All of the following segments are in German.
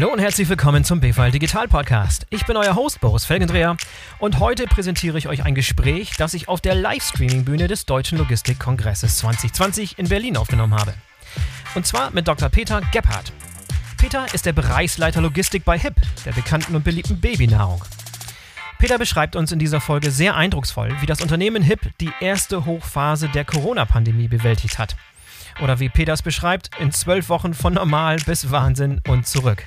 Hallo und herzlich willkommen zum BVL Digital Podcast. Ich bin euer Host Boris Felgendreher und heute präsentiere ich euch ein Gespräch, das ich auf der Livestreaming-Bühne des Deutschen Logistikkongresses 2020 in Berlin aufgenommen habe. Und zwar mit Dr. Peter Gebhardt. Peter ist der Bereichsleiter Logistik bei HIP, der bekannten und beliebten Babynahrung. Peter beschreibt uns in dieser Folge sehr eindrucksvoll, wie das Unternehmen HIP die erste Hochphase der Corona-Pandemie bewältigt hat. Oder wie Peters beschreibt, in zwölf Wochen von normal bis Wahnsinn und zurück.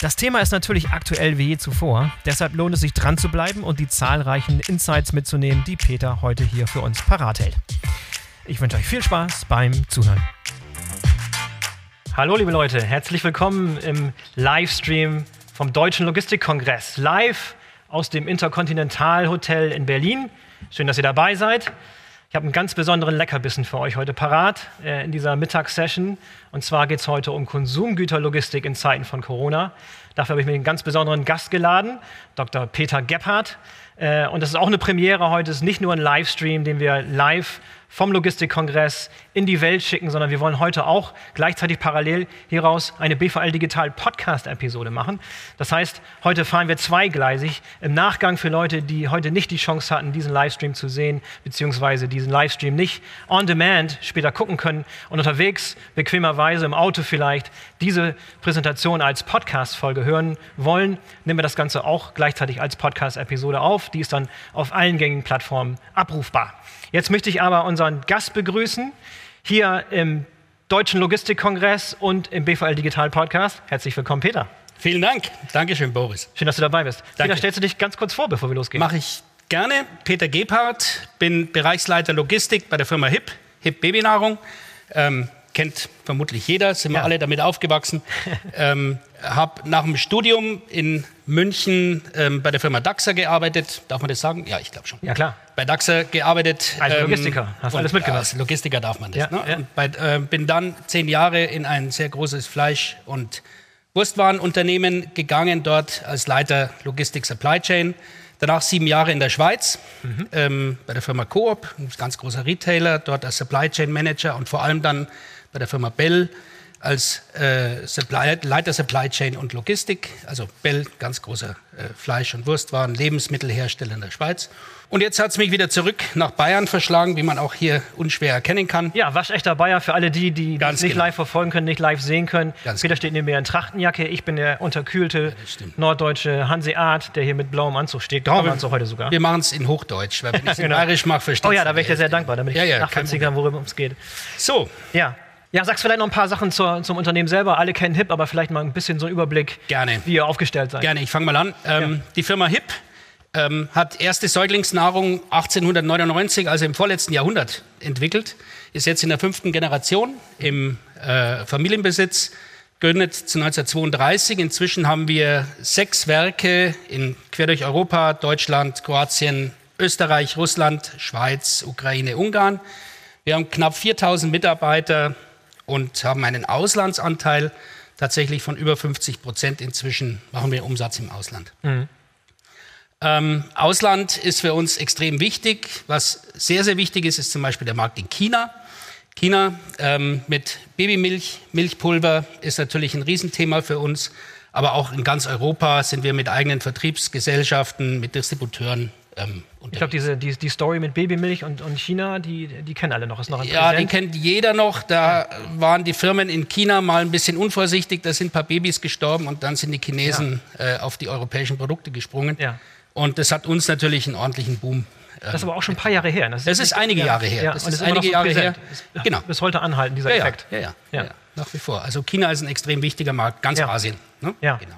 Das Thema ist natürlich aktuell wie je zuvor, deshalb lohnt es sich dran zu bleiben und die zahlreichen Insights mitzunehmen, die Peter heute hier für uns parat hält. Ich wünsche euch viel Spaß beim Zuhören. Hallo liebe Leute, herzlich willkommen im Livestream vom Deutschen Logistikkongress. Live aus dem Intercontinental Hotel in Berlin. Schön, dass ihr dabei seid. Ich habe einen ganz besonderen Leckerbissen für euch heute parat äh, in dieser Mittagssession. Und zwar geht es heute um Konsumgüterlogistik in Zeiten von Corona. Dafür habe ich mir einen ganz besonderen Gast geladen, Dr. Peter Gebhardt. Äh, und das ist auch eine Premiere heute. Es ist nicht nur ein Livestream, den wir live vom Logistikkongress in die Welt schicken, sondern wir wollen heute auch gleichzeitig parallel hieraus eine BVL Digital Podcast-Episode machen. Das heißt, heute fahren wir zweigleisig im Nachgang für Leute, die heute nicht die Chance hatten, diesen Livestream zu sehen, beziehungsweise diesen Livestream nicht on demand später gucken können und unterwegs bequemerweise im Auto vielleicht diese Präsentation als Podcast-Folge hören wollen, nehmen wir das Ganze auch gleichzeitig als Podcast-Episode auf. Die ist dann auf allen gängigen Plattformen abrufbar. Jetzt möchte ich aber unseren Gast begrüßen, hier im Deutschen Logistikkongress und im BVL Digital Podcast. Herzlich willkommen, Peter. Vielen Dank. Dankeschön, Boris. Schön, dass du dabei bist. Danke. Peter, stellst du dich ganz kurz vor, bevor wir losgehen? Mache ich gerne. Peter Gebhardt, bin Bereichsleiter Logistik bei der Firma HIP, HIP Babynahrung. Ähm, kennt vermutlich jeder, sind wir Ja. alle damit aufgewachsen. ähm, habe nach dem Studium in München ähm, bei der Firma DAXA gearbeitet. Darf man das sagen? Ja, ich glaube schon. Ja, klar. Bei DAXA gearbeitet. Als Logistiker. Hast und, alles mitgemacht. ja, Als Logistiker darf man das. Ja, ne? ja. Bei, äh, bin dann zehn Jahre in ein sehr großes Fleisch- und Wurstwarenunternehmen gegangen, dort als Leiter Logistik Supply Chain. Danach sieben Jahre in der Schweiz Mhm. ähm, bei der Firma Coop, ein ganz großer Retailer, dort als Supply Chain Manager und vor allem dann bei der Firma Bell als äh, Supply, Leiter Supply Chain und Logistik. Also Bell, ganz großer äh, Fleisch- und Wurstwaren, Lebensmittelhersteller in der Schweiz. Und jetzt hat es mich wieder zurück nach Bayern verschlagen, wie man auch hier unschwer erkennen kann. Ja, waschechter Bayer für alle die, die Ganz nicht genau. live verfolgen können, nicht live sehen können. Ganz Peter genau. steht neben mir in Trachtenjacke. Ich bin der unterkühlte stimmt. norddeutsche Hanseat, der hier mit blauem Anzug steht. Grauem Anzug heute sogar. Wir machen es in Hochdeutsch, weil wenn ich es in Genau. Bayerisch mache, versteht Oh ja, da wäre ich dir sehr dankbar, damit ich Ja, ja, nachvollziehen kann, worum es geht. So, Ja. Ja, sagst vielleicht noch ein paar Sachen zur, zum Unternehmen selber. Alle kennen HIP, aber vielleicht mal ein bisschen so einen Überblick, Gerne. wie ihr aufgestellt seid. Gerne, ich fange mal an. Ähm, Die Firma HIP ähm, hat erste Säuglingsnahrung 1899, also im vorletzten Jahrhundert, entwickelt. Ist jetzt in der fünften Generation im äh, Familienbesitz, gegründet zu 1932. Inzwischen haben wir sechs Werke in, quer durch Europa, Deutschland, Kroatien, Österreich, Russland, Schweiz, Ukraine, Ungarn. Wir haben knapp 4000 Mitarbeiter und haben einen Auslandsanteil tatsächlich von über 50 Prozent. Inzwischen machen wir Umsatz im Ausland. Ähm, Ausland ist für uns extrem wichtig. Was sehr, sehr wichtig ist, ist zum Beispiel der Markt in China. China ähm, mit Babymilch, Milchpulver ist natürlich ein Riesenthema für uns. Aber auch in ganz Europa sind wir mit eigenen Vertriebsgesellschaften, mit Distributeuren ähm, Ich glaube, diese die, die Story mit Babymilch und, und China, die, die kennen alle noch. Ist noch ein Ja, die kennt jeder noch. Da waren die Firmen in China mal ein bisschen unvorsichtig. Da sind ein paar Babys gestorben und dann sind die Chinesen äh, auf die europäischen Produkte gesprungen. Ja. Und das hat uns natürlich einen ordentlichen Boom. äh, Das ist aber auch schon ein paar Jahre her. Das ist einige ja, Jahre her. Ja, Das ist noch einige so Jahre her. Ist Genau. Bis heute anhalten, dieser ja, ja, Effekt. ja, ja, Ja. ja, nach wie vor. Also China ist ein extrem wichtiger Markt, ganz Ja. Asien. Ne? Ja. Genau.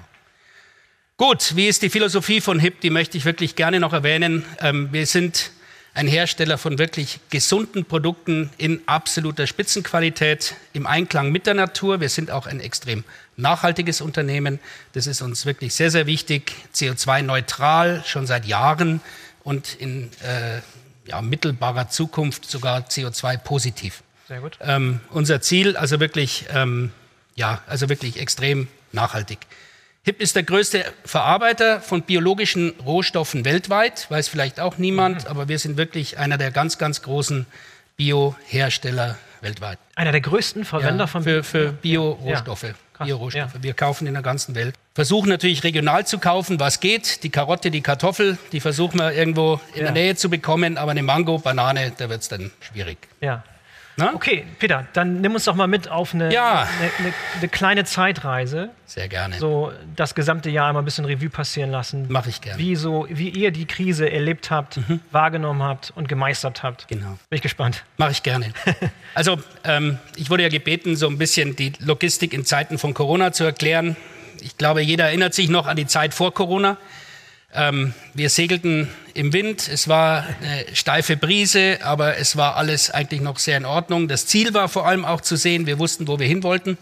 Gut, wie ist die Philosophie von HIP? Die möchte ich wirklich gerne noch erwähnen. Ähm, wir sind ein Hersteller von wirklich gesunden Produkten in absoluter Spitzenqualität, im Einklang mit der Natur. Wir sind auch ein extrem nachhaltiges Unternehmen. Das ist uns wirklich sehr, sehr wichtig. CO2-neutral schon seit Jahren und in äh, ja, mittelbarer Zukunft sogar CO2-positiv. Sehr gut. Ähm, unser Ziel, also wirklich, ähm, ja, also wirklich extrem nachhaltig. HIP ist der größte Verarbeiter von biologischen Rohstoffen weltweit, weiß vielleicht auch niemand, aber wir sind wirklich einer der ganz, ganz großen Biohersteller weltweit. Einer der größten Verwender Ja, von für, für Bio-Rohstoffe. Bio-Rohstoffe. Ja. Wir kaufen in der ganzen Welt. Versuchen natürlich regional zu kaufen, was geht. Die Karotte, die Kartoffel, die versuchen wir irgendwo in ja. der Nähe zu bekommen. Aber eine Mango, Banane, da wird es dann schwierig. Ja. Na? Okay, Peter, dann nimm uns doch mal mit auf eine, ja. eine, eine, eine, kleine Zeitreise. Sehr gerne. So das gesamte Jahr mal ein bisschen Revue passieren lassen. Mache ich gerne. Wie, so, wie ihr die Krise erlebt habt, mhm. wahrgenommen habt und gemeistert habt. Genau. Bin ich gespannt. Mache ich gerne. also, ähm, ich wurde ja gebeten, so ein bisschen die Logistik in Zeiten von Corona zu erklären. Ich glaube, jeder erinnert sich noch an die Zeit vor Corona. Ähm, wir segelten im Wind, es war eine steife Brise, aber es war alles eigentlich noch sehr in Ordnung. Das Ziel war vor allem auch zu sehen, wir wussten, wo wir hin wollten.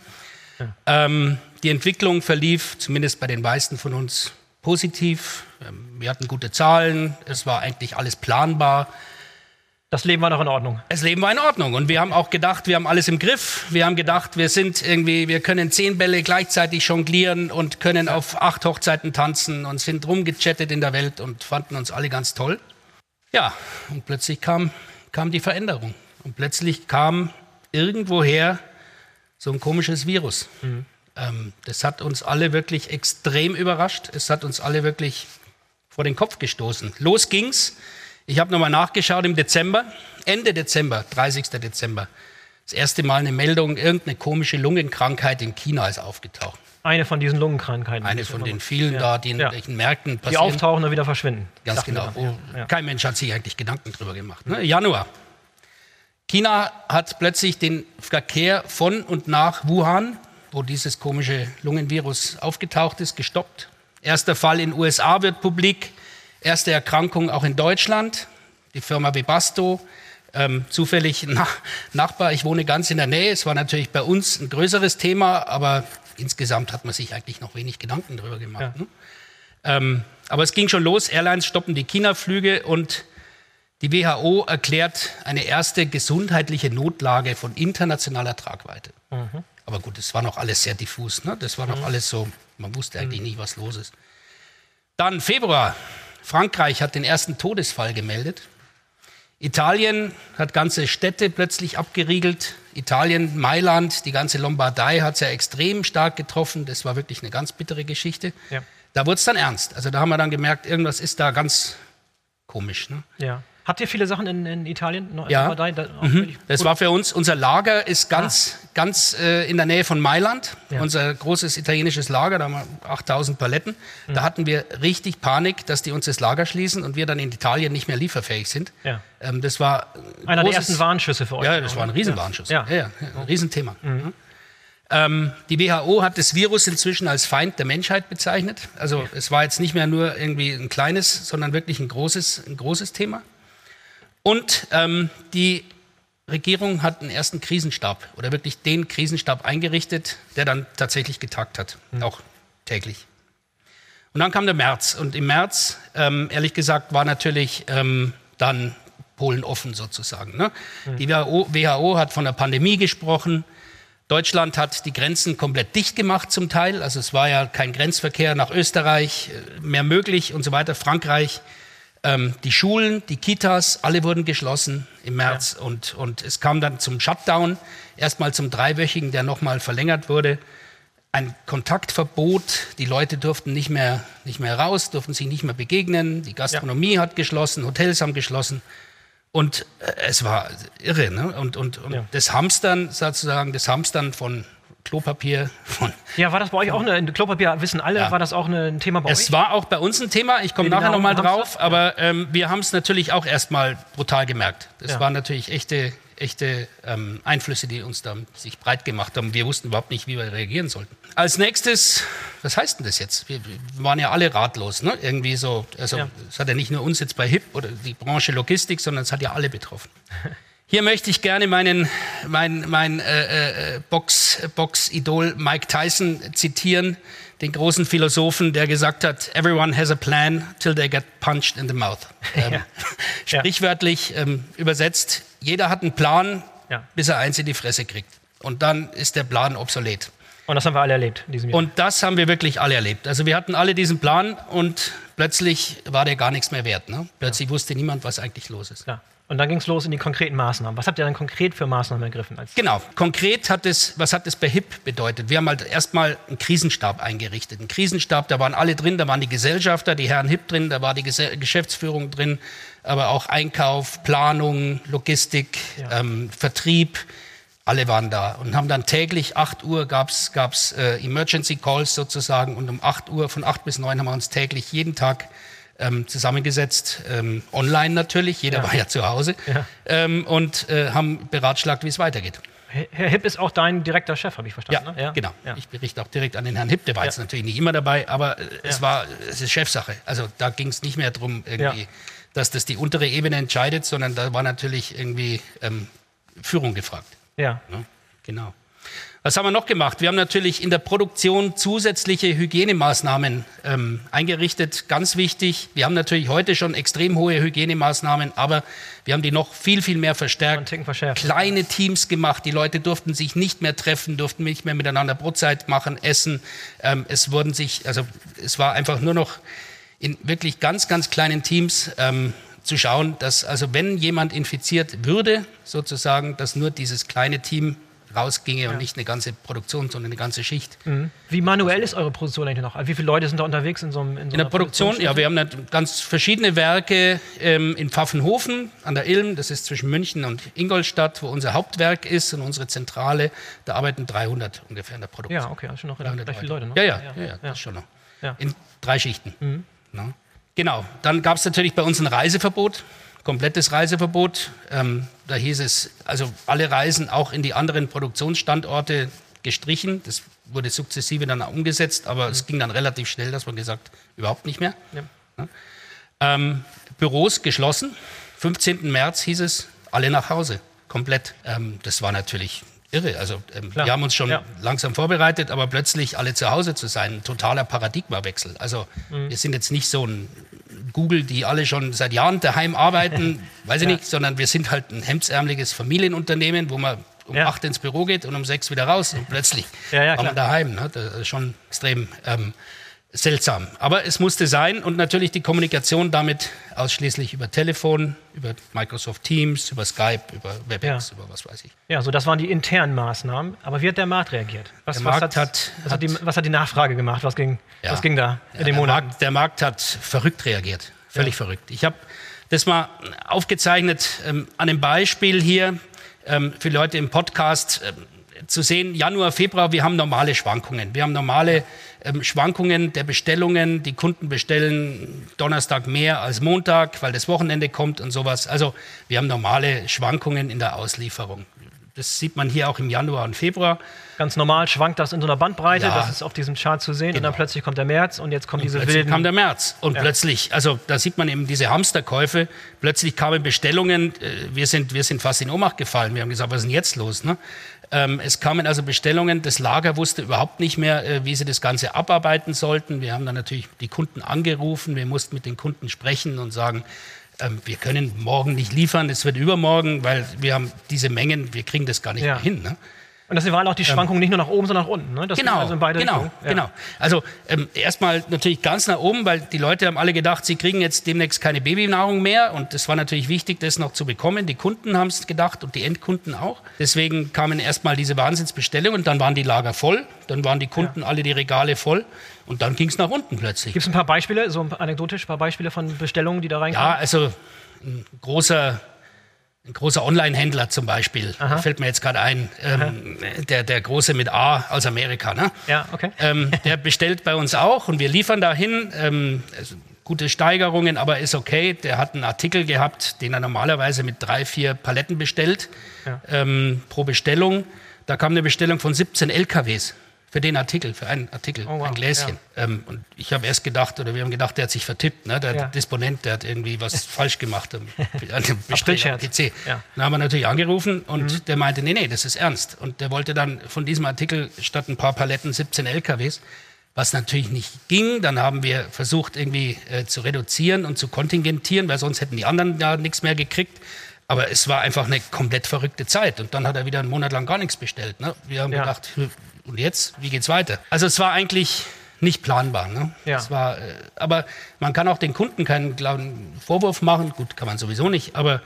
Ja. Ähm, die Entwicklung verlief, zumindest bei den meisten von uns, positiv. Ähm, wir hatten gute Zahlen, es war eigentlich alles planbar. Das Leben war noch in Ordnung. Das Leben war in Ordnung. Und wir haben auch gedacht, wir haben alles im Griff. Wir haben gedacht, wir sind irgendwie, wir können zehn Bälle gleichzeitig jonglieren und können auf acht Hochzeiten tanzen und sind rumgechattet in der Welt und fanden uns alle ganz toll. Ja, und plötzlich kam, kam die Veränderung. Und plötzlich kam irgendwoher so ein komisches Virus. Mhm. Ähm, das hat uns alle wirklich extrem überrascht. Es hat uns alle wirklich vor den Kopf gestoßen. Los ging's. Ich habe nochmal nachgeschaut im Dezember, Ende Dezember, 30. Dezember. Das erste Mal eine Meldung, irgendeine komische Lungenkrankheit in China ist aufgetaucht. Eine von diesen Lungenkrankheiten. Eine von den vielen ja. da, die in ja. welchen Märkten passieren. Die auftauchen und wieder verschwinden. Ganz genau. Ja. Kein Mensch hat sich eigentlich Gedanken drüber gemacht. Ne? Januar. China hat plötzlich den Verkehr von und nach Wuhan, wo dieses komische Lungenvirus aufgetaucht ist, gestoppt. Erster Fall in USA wird publik. Erste Erkrankung auch in Deutschland, die Firma Webasto, ähm, zufällig nach, Nachbar, ich wohne ganz in der Nähe. Es war natürlich bei uns ein größeres Thema, aber insgesamt hat man sich eigentlich noch wenig Gedanken darüber gemacht. Ja. Ne? Ähm, aber es ging schon los, Airlines stoppen die China-Flüge und die WHO erklärt eine erste gesundheitliche Notlage von internationaler Tragweite. Mhm. Aber gut, das war noch alles sehr diffus. Ne? Das war noch mhm. alles so, man wusste eigentlich mhm. nicht, was los ist. Dann Februar, Frankreich hat den ersten Todesfall gemeldet. Italien hat ganze Städte plötzlich abgeriegelt. Italien, Mailand, die ganze Lombardei hat es ja extrem stark getroffen. Das war wirklich eine ganz bittere Geschichte. Ja. Da wurde es dann ernst. Also da haben wir dann gemerkt, irgendwas ist da ganz komisch. Ne? Ja. Habt ihr viele Sachen in, in Italien? ja, mhm. das war für uns, unser Lager ist ganz, ah. ganz äh, in der Nähe von Mailand. Ja. Unser großes italienisches Lager, da haben wir 8000 Paletten. Mhm. Da hatten wir richtig Panik, dass die uns das Lager schließen und wir dann in Italien nicht mehr lieferfähig sind. Ja. Ähm, das war einer großes, der ersten Warnschüsse für euch. Ja, das war ein Riesenwarnschuss. Ja. Ja. Ja, ein Riesenthema. Mhm. Ähm, die WHO hat das Virus inzwischen als Feind der Menschheit bezeichnet. Also es war jetzt nicht mehr nur irgendwie ein kleines, sondern wirklich ein großes, ein großes Thema. Und ähm, die Regierung hat einen ersten Krisenstab oder wirklich den Krisenstab eingerichtet, der dann tatsächlich getagt hat, mhm. auch täglich. Und dann kam der März. Und im März, ähm, ehrlich gesagt, war natürlich ähm, dann Polen offen sozusagen. Ne? Mhm. Die WHO, WHO hat von der Pandemie gesprochen. Deutschland hat die Grenzen komplett dicht gemacht zum Teil. Also es war ja kein Grenzverkehr nach Österreich äh, mehr möglich und so weiter. Frankreich ähm, die Schulen, die Kitas, alle wurden geschlossen im März ja. und, und es kam dann zum Shutdown, erstmal zum dreiwöchigen, der nochmal verlängert wurde. Ein Kontaktverbot, die Leute durften nicht mehr, nicht mehr raus, durften sich nicht mehr begegnen, die Gastronomie ja. hat geschlossen, Hotels haben geschlossen. Und äh, es war irre. Ne? Und, und, und ja. das Hamstern, sozusagen, das Hamstern von Klopapier von. Ja, war das bei euch auch eine, Klopapier, wissen alle, ja. war das auch ein Thema bei es euch? Es war auch bei uns ein Thema, ich komme nachher nochmal drauf, aber ähm, wir haben es natürlich auch erstmal brutal gemerkt. Das ja. waren natürlich echte, echte ähm, Einflüsse, die uns da sich breit gemacht haben. Wir wussten überhaupt nicht, wie wir reagieren sollten. Als nächstes, was heißt denn das jetzt? Wir, wir waren ja alle ratlos, ne? Irgendwie so, also es ja. hat ja nicht nur uns jetzt bei HIP oder die Branche Logistik, sondern es hat ja alle betroffen. Hier möchte ich gerne meinen mein, mein, äh, äh, Box, Box-Idol Mike Tyson zitieren, den großen Philosophen, der gesagt hat, everyone has a plan till they get punched in the mouth. Ähm, ja. Sprichwörtlich ähm, übersetzt, jeder hat einen Plan, ja. bis er eins in die Fresse kriegt. Und dann ist der Plan obsolet. Und das haben wir alle erlebt in diesem Jahr. Und das haben wir wirklich alle erlebt. Also wir hatten alle diesen Plan und plötzlich war der gar nichts mehr wert. Ne? Plötzlich ja. wusste niemand, was eigentlich los ist. Ja. Und dann ging es los in die konkreten Maßnahmen. Was habt ihr dann konkret für Maßnahmen ergriffen? genau, konkret hat es, was hat es bei HIP bedeutet? Wir haben halt erstmal einen Krisenstab eingerichtet. Ein Krisenstab, da waren alle drin, da waren die Gesellschafter, die Herren HIP drin, da war die Geschäftsführung drin, aber auch Einkauf, Planung, Logistik, ja. ähm, Vertrieb, alle waren da und haben dann täglich 8 Uhr gab es äh, Emergency Calls sozusagen und um 8 Uhr, von 8 bis 9 haben wir uns täglich jeden Tag ähm, zusammengesetzt, ähm, online natürlich, jeder ja. war ja zu Hause, ja. Ähm, und äh, haben beratschlagt, wie es weitergeht. Herr Hipp ist auch dein direkter Chef, habe ich verstanden. Ja, ne? ja. genau. Ja. Ich berichte auch direkt an den Herrn Hipp. Der war jetzt natürlich nicht immer dabei, aber äh, es war, es ist Chefsache. Also da ging es nicht mehr darum, irgendwie, dass das die untere Ebene entscheidet, sondern da war natürlich irgendwie ähm, Führung gefragt. Ja. Genau. Was haben wir noch gemacht? Wir haben natürlich in der Produktion zusätzliche Hygienemaßnahmen ähm, eingerichtet. Ganz wichtig. Wir haben natürlich heute schon extrem hohe Hygienemaßnahmen, aber wir haben die noch viel, viel mehr verstärkt. Kleine Teams gemacht. Die Leute durften sich nicht mehr treffen, durften nicht mehr miteinander Brotzeit machen, essen. Ähm, es wurden sich, also es war einfach nur noch in wirklich ganz, ganz kleinen Teams. Ähm, zu schauen, dass also wenn jemand infiziert würde, sozusagen, dass nur dieses kleine Team rausginge ja. und nicht eine ganze Produktion, sondern eine ganze Schicht. Mhm. Wie manuell ist eure Produktion eigentlich noch? Wie viele Leute sind da unterwegs in so einem In, so in der Produktion, ja, wir haben ganz verschiedene Werke ähm, in Pfaffenhofen an der Ilm, das ist zwischen München und Ingolstadt, wo unser Hauptwerk ist und unsere Zentrale. Da arbeiten 300 ungefähr in der Produktion. Ja, okay, also schon noch recht viele Leute. Ne? Ja, ja, ja, ja, das schon noch. In drei Schichten. Mhm. Genau, dann gab es natürlich bei uns ein Reiseverbot komplettes Reiseverbot. Ähm, da hieß es, also alle Reisen auch in die anderen Produktionsstandorte gestrichen. Das wurde sukzessive dann umgesetzt, aber mhm. es ging dann relativ schnell, dass man gesagt, überhaupt nicht mehr. Ja. Ja. Ähm, Büros geschlossen. 15. März hieß es, alle nach Hause, komplett. Ähm, das war natürlich irre. Also ähm, wir haben uns schon ja. langsam vorbereitet, aber plötzlich alle zu Hause zu sein, ein totaler Paradigmawechsel. Also mhm. wir sind jetzt nicht so ein Google, die alle schon seit Jahren daheim arbeiten, weiß ich ja. nicht, sondern wir sind halt ein hemdsärmeliges Familienunternehmen, wo man um ja. acht ins Büro geht und um sechs wieder raus und plötzlich ja, ja, man daheim. Ne? Das ist schon extrem ähm, seltsam. Aber es musste sein und natürlich die Kommunikation damit ausschließlich über Telefon, über Microsoft Teams, über Skype, über WebEx, ja. über was weiß ich. Ja, so das waren die internen Maßnahmen. Aber wie hat der Markt reagiert? Was, der was Markt hat, was, hat die, was hat die Nachfrage gemacht? Was ging, ja. was ging da in ja, den Monaten? Markt, der Markt hat verrückt reagiert. Völlig verrückt. Ich habe das mal aufgezeichnet ähm, an einem Beispiel hier ähm, für Leute im Podcast. Ähm, zu sehen, Januar, Februar, wir haben normale Schwankungen. Wir haben normale ähm, Schwankungen der Bestellungen. Die Kunden bestellen Donnerstag mehr als Montag, weil das Wochenende kommt und sowas. Also wir haben normale Schwankungen in der Auslieferung. Das sieht man hier auch im Januar und Februar. Ganz normal schwankt das in so einer Bandbreite, ja. das ist auf diesem Chart zu sehen. Genau. Und dann genau. plötzlich kommt der März und jetzt kommen und diese plötzlich wilden... kam der März und ja. plötzlich, also da sieht man eben diese Hamsterkäufe, plötzlich kamen Bestellungen, äh, wir sind, wir sind fast in Ohnmacht gefallen. Wir haben gesagt, was ist denn jetzt los? Ne? Ähm, es kamen also Bestellungen, das Lager wusste überhaupt nicht mehr, äh, wie sie das Ganze abarbeiten sollten. Wir haben dann natürlich die Kunden angerufen, wir mussten mit den Kunden sprechen und sagen, ähm, wir können morgen nicht liefern, es wird übermorgen, weil wir haben diese Mengen, wir kriegen das gar nicht ja. mehr hin. Ne? Und das waren auch die ähm, Schwankungen ähm, nicht nur nach oben, sondern nach unten. Ne? Das genau, also genau, ja. genau. Also ähm, erstmal natürlich ganz nach oben, weil die Leute haben alle gedacht, sie kriegen jetzt demnächst keine Babynahrung mehr. Und es war natürlich wichtig, das noch zu bekommen. Die Kunden haben es gedacht und die Endkunden auch. Deswegen kamen erstmal diese Wahnsinnsbestellungen. Dann waren die Lager voll. Dann waren die Kunden ja. alle die Regale voll. Und dann ging es nach unten plötzlich. Gibt es ein paar Beispiele, so anekdotisch, ein paar Beispiele von Bestellungen, die da reinkamen? Ja, also ein großer ein großer Online-Händler zum Beispiel, Aha. fällt mir jetzt gerade ein, ähm, der, der große mit A aus Amerika, ne? Ja, okay. Ähm, der bestellt bei uns auch und wir liefern dahin. Ähm, also gute Steigerungen, aber ist okay. Der hat einen Artikel gehabt, den er normalerweise mit drei, vier Paletten bestellt ja. ähm, pro Bestellung. Da kam eine Bestellung von 17 LKWs für den Artikel, für einen Artikel, oh, wow. ein Gläschen. Ja. Ähm, und ich habe erst gedacht, oder wir haben gedacht, der hat sich vertippt, ne? der ja. Disponent, der hat irgendwie was falsch gemacht an dem PC. Ja. Dann haben wir natürlich angerufen und mhm. der meinte, nee, nee, das ist ernst. Und der wollte dann von diesem Artikel statt ein paar Paletten 17 LKWs was natürlich nicht ging. Dann haben wir versucht, irgendwie äh, zu reduzieren und zu kontingentieren, weil sonst hätten die anderen ja nichts mehr gekriegt. Aber es war einfach eine komplett verrückte Zeit. Und dann hat er wieder einen Monat lang gar nichts bestellt. Ne? Wir haben ja. gedacht, und jetzt, wie geht's weiter? Also es war eigentlich nicht planbar. Ne? Ja. Es war, äh, aber man kann auch den Kunden keinen glauben, Vorwurf machen. Gut, kann man sowieso nicht, aber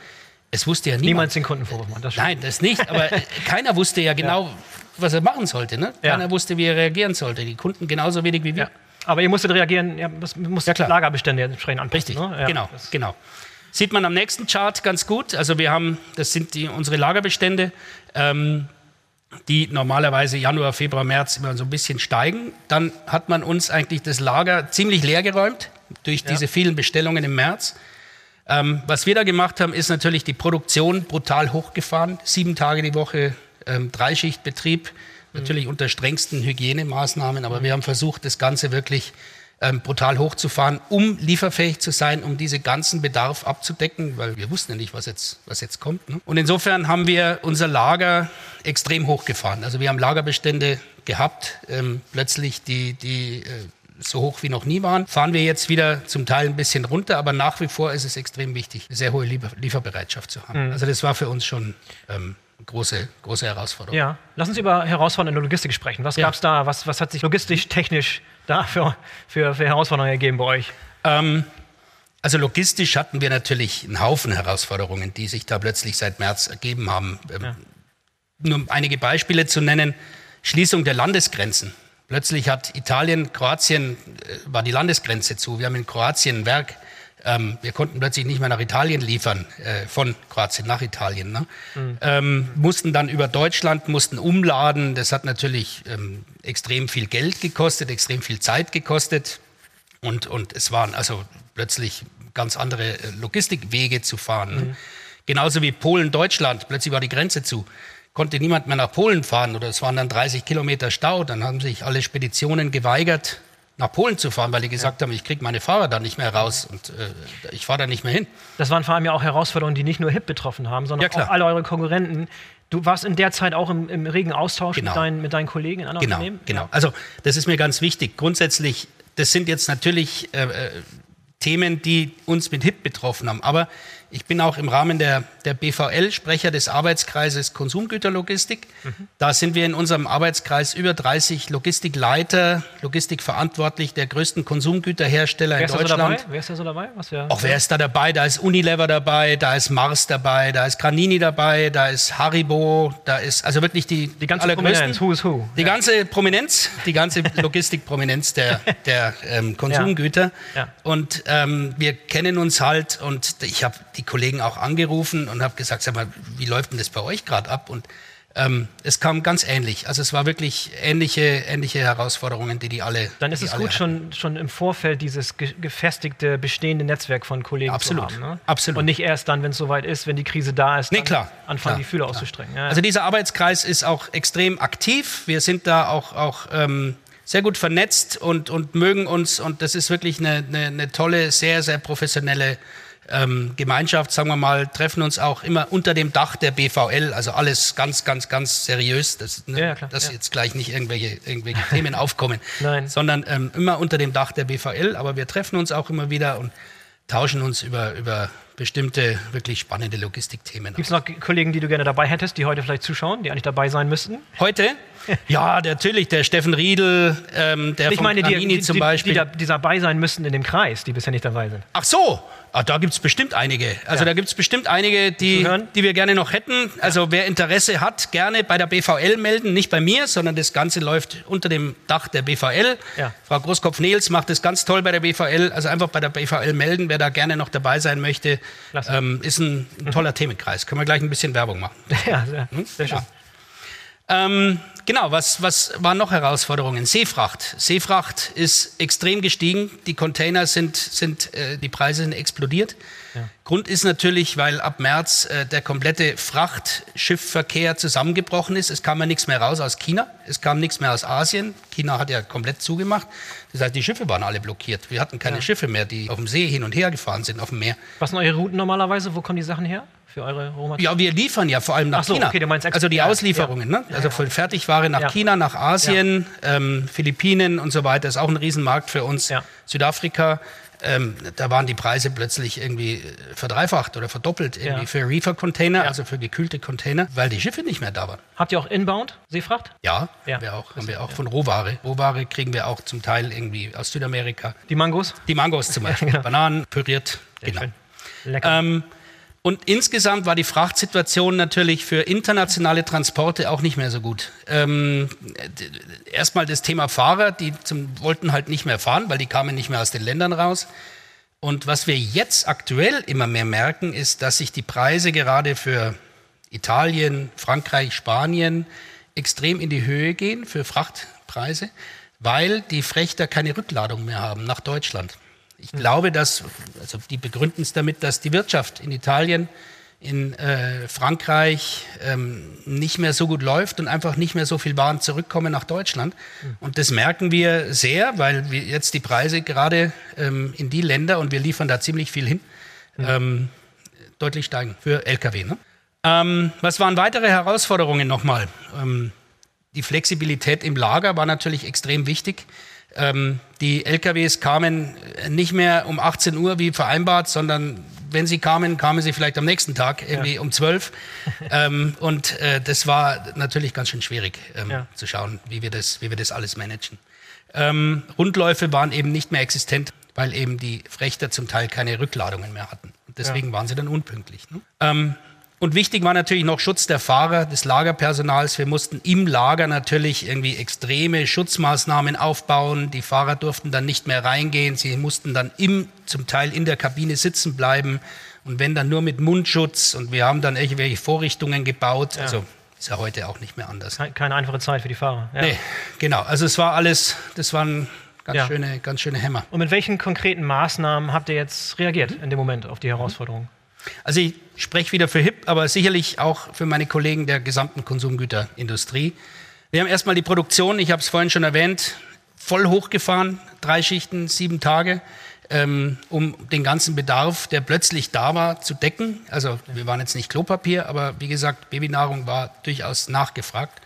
es wusste ja niemand. Niemals den Kunden Vorwurf machen. Das. Nein, das nicht. Aber äh, keiner wusste ja genau, was er machen sollte. Ne? Ja. Keiner wusste, wie er reagieren sollte. Die Kunden genauso wenig wie wir. Ja. Aber ihr musstet reagieren, ihr müsst Ja, klar. Lagerbestände entsprechend anpassen. Richtig, Ne? Ja, genau, genau. Sieht man am nächsten Chart ganz gut. Also wir haben, das sind die, unsere Lagerbestände, ähm, die normalerweise Januar, Februar, März immer so ein bisschen steigen. Dann hat man uns eigentlich das Lager ziemlich leer geräumt durch diese vielen Bestellungen im März. Ähm, was wir da gemacht haben, ist natürlich die Produktion brutal hochgefahren. Sieben Tage die Woche, ähm, Dreischichtbetrieb, natürlich unter strengsten Hygienemaßnahmen, aber wir haben versucht, das Ganze wirklich ähm, brutal hochzufahren, um lieferfähig zu sein, um diese ganzen Bedarf abzudecken, weil wir wussten ja nicht, was jetzt, was jetzt kommt. Ne? Und insofern haben wir unser Lager extrem hochgefahren. Also wir haben Lagerbestände gehabt, ähm, plötzlich die, die äh, so hoch wie noch nie waren. Fahren wir jetzt wieder zum Teil ein bisschen runter, aber nach wie vor ist es extrem wichtig, eine sehr hohe Liefer Lieferbereitschaft zu haben. Also das war für uns schon ähm, große, große Herausforderung. Ja, lass uns über Herausforderungen in der Logistik sprechen. Was Ja. gab's da? Was, was hat sich logistisch, technisch da für, für, für Herausforderungen ergeben bei euch? Ähm, also logistisch hatten wir natürlich einen Haufen Herausforderungen, die sich da plötzlich seit März ergeben haben. Ähm, Nur um einige Beispiele zu nennen, Schließung der Landesgrenzen. Plötzlich hat Italien, Kroatien, äh, war die Landesgrenze zu. Wir haben in Kroatien ein Werk. Ähm, wir konnten plötzlich nicht mehr nach Italien liefern, äh, von Kroatien nach Italien. Ne? Ähm, mussten dann über Deutschland, mussten umladen. Das hat natürlich ähm, extrem viel Geld gekostet, extrem viel Zeit gekostet. Und, und es waren also plötzlich ganz andere äh, Logistikwege zu fahren. ne? Genauso wie Polen-Deutschland, plötzlich war die Grenze zu. Konnte niemand mehr nach Polen fahren oder es waren dann 30 Kilometer Stau. Dann haben sich alle Speditionen geweigert, nach Polen zu fahren, weil die gesagt haben, ich kriege meine Fahrer da nicht mehr raus und äh, ich fahre da nicht mehr hin. Das waren vor allem ja auch Herausforderungen, die nicht nur HIP betroffen haben, sondern Ja, auch alle eure Konkurrenten. Du warst in der Zeit auch im, im regen Austausch Genau. mit, deinen, mit deinen Kollegen in anderen Genau, Unternehmen? genau. Also das ist mir ganz wichtig. Grundsätzlich, das sind jetzt natürlich äh, äh, Themen, die uns mit HIP betroffen haben. Aber ich bin auch im Ramen der, der BVL Sprecher des Arbeitskreises Konsumgüterlogistik. Mhm. Da sind wir in unserem Arbeitskreis über 30 Logistikleiter, Logistikverantwortlich der größten Konsumgüterhersteller Wer in ist da so Deutschland. dabei? Wer ist da so dabei? Was wär, Auch wer ist da dabei? Da ist Unilever dabei, da ist Mars dabei, da ist Granini dabei, da ist Haribo, da ist also wirklich die, die ganze allergrößten. Prominenz, who is who. Die ganze Prominenz, die ganze Logistikprominenz der, der ähm, Konsumgüter. Ja. Und ähm, wir kennen uns halt und ich habe die Kollegen auch angerufen und habe gesagt, sag mal, wie läuft denn das bei euch gerade ab? Und ähm, es kam ganz ähnlich. Also es war wirklich ähnliche, ähnliche Herausforderungen, die die alle. Dann ist es gut, hatten. schon, schon im Vorfeld dieses ge gefestigte, bestehende Netzwerk von Kollegen Absolut, zu haben. Ne? absolut. Und nicht erst dann, wenn es soweit ist, wenn die Krise da ist, Nee, klar, anfangen, klar, die Fühler klar. auszustrecken. Ja, Also dieser Arbeitskreis ist auch extrem aktiv. Wir sind da auch, auch ähm, sehr gut vernetzt und, und mögen uns. Und das ist wirklich eine, eine, eine tolle, sehr, sehr professionelle ähm, Gemeinschaft, sagen wir mal, treffen uns auch immer unter dem Dach der BVL. Also alles ganz, ganz, ganz seriös, dass, ne, Ja, klar, dass ja. jetzt gleich nicht irgendwelche, irgendwelche Themen aufkommen, Nein. sondern ähm, immer unter dem Dach der BVL. Aber wir treffen uns auch immer wieder und tauschen uns über, über bestimmte, wirklich spannende Logistikthemen Gibt es noch Kollegen, die du gerne dabei hättest, die heute vielleicht zuschauen, die eigentlich dabei sein müssten? Heute? Ja, natürlich, der Steffen Riedel, ähm, der Ich von meine, die, Granini die, zum die, Beispiel. die, da, die dabei sein müssten in dem Kreis, die bisher nicht dabei sind. Ach so, ah, da gibt es bestimmt einige. Also Ja. da gibt es bestimmt einige, die, die wir gerne noch hätten. Also wer Interesse hat, gerne bei der BVL melden. Nicht bei mir, sondern das Ganze läuft unter dem Dach der BVL. Ja. Frau Großkopf-Nehls macht das ganz toll bei der BVL. Also einfach bei der BVL melden, wer da gerne noch dabei sein möchte. Mhm. Ähm, ist ein, ein toller Themenkreis. Können wir gleich ein bisschen Werbung machen. Ja, sehr, sehr schön. Ja. Ähm, genau, was, was waren noch Herausforderungen? Seefracht. Seefracht ist extrem gestiegen. Die Container sind, sind äh, die Preise sind explodiert. Grund ist natürlich, weil ab März äh, der komplette Frachtschiffverkehr zusammengebrochen ist. Es kam ja nichts mehr raus aus China. Es kam nichts mehr aus Asien. China hat ja komplett zugemacht. Das heißt, die Schiffe waren alle blockiert. Wir hatten keine Schiffe mehr, die auf dem See hin und her gefahren sind, auf dem Meer. Was sind eure Routen normalerweise? Wo kommen die Sachen her für eure Rohmaterialien? Ja, wir liefern ja vor allem nach Ach so, China. okay, also die ja, Auslieferungen, ne? Also von Fertigware nach Ja. China, nach Asien, ähm, Philippinen und so weiter ist auch ein Riesenmarkt für uns. Ja. Südafrika. Ähm, da waren die Preise plötzlich irgendwie äh, verdreifacht oder verdoppelt irgendwie Ja. für Reefer-Container, also für gekühlte Container, weil die Schiffe nicht mehr da waren. Habt ihr auch Inbound Seefracht? Ja, Ja. Haben wir auch, haben wir auch von Rohware. Rohware kriegen wir auch zum Teil irgendwie aus Südamerika. Die Mangos? Die Mangos zum Beispiel, genau. Bananen püriert. Genau. Schön. Lecker. Ähm, und insgesamt war die Frachtsituation natürlich für internationale Transporte auch nicht mehr so gut. Ähm, Erstmal das Thema Fahrer, die zum, wollten halt nicht mehr fahren, weil die kamen nicht mehr aus den Ländern raus. Und was wir jetzt aktuell immer mehr merken, ist, dass sich die Preise gerade für Italien, Frankreich, Spanien extrem in die Höhe gehen für Frachtpreise, weil die Frechter keine Rückladung mehr haben nach Deutschland. Ich glaube, dass, also die begründen es damit, dass die Wirtschaft in Italien, in äh, Frankreich ähm, nicht mehr so gut läuft und einfach nicht mehr so viel Waren zurückkommen nach Deutschland. Und das merken wir sehr, weil wir jetzt die Preise gerade ähm, in die Länder, und wir liefern da ziemlich viel hin, ähm, deutlich steigen für Lkw. Ne? Ähm, was waren weitere Herausforderungen nochmal? Ähm, die Flexibilität im Lager war natürlich extrem wichtig. Ähm, die LKWs kamen nicht mehr um 18 Uhr wie vereinbart, sondern wenn sie kamen, kamen sie vielleicht am nächsten Tag, irgendwie um 12. ähm, und äh, das war natürlich ganz schön schwierig ähm, Ja. zu schauen, wie wir das, wie wir das alles managen. Ähm, Rundläufe waren eben nicht mehr existent, weil eben die Frechter zum Teil keine Rückladungen mehr hatten. Und deswegen waren sie dann unpünktlich. Ne? Und wichtig war natürlich noch Schutz der Fahrer, des Lagerpersonals. Wir mussten im Lager natürlich irgendwie extreme Schutzmaßnahmen aufbauen. Die Fahrer durften dann nicht mehr reingehen. Sie mussten dann im, zum Teil in der Kabine sitzen bleiben. Und wenn dann nur mit Mundschutz. Und wir haben dann irgendwelche Vorrichtungen gebaut. Also ist ja heute auch nicht mehr anders. Keine, keine einfache Zeit für die Fahrer. Ja. Nee, genau. Also es war alles, das waren ganz, Ja. schöne, ganz schöne Hämmer. Und mit welchen konkreten Maßnahmen habt ihr jetzt reagiert in dem Moment auf die Herausforderung? Also ich spreche wieder für HIP, aber sicherlich auch für meine Kollegen der gesamten Konsumgüterindustrie. Wir haben erstmal die Produktion, ich habe es vorhin schon erwähnt, voll hochgefahren, drei Schichten, sieben Tage, ähm, um den ganzen Bedarf, der plötzlich da war, zu decken. Also wir waren jetzt nicht Klopapier, aber wie gesagt, Babynahrung war durchaus nachgefragt.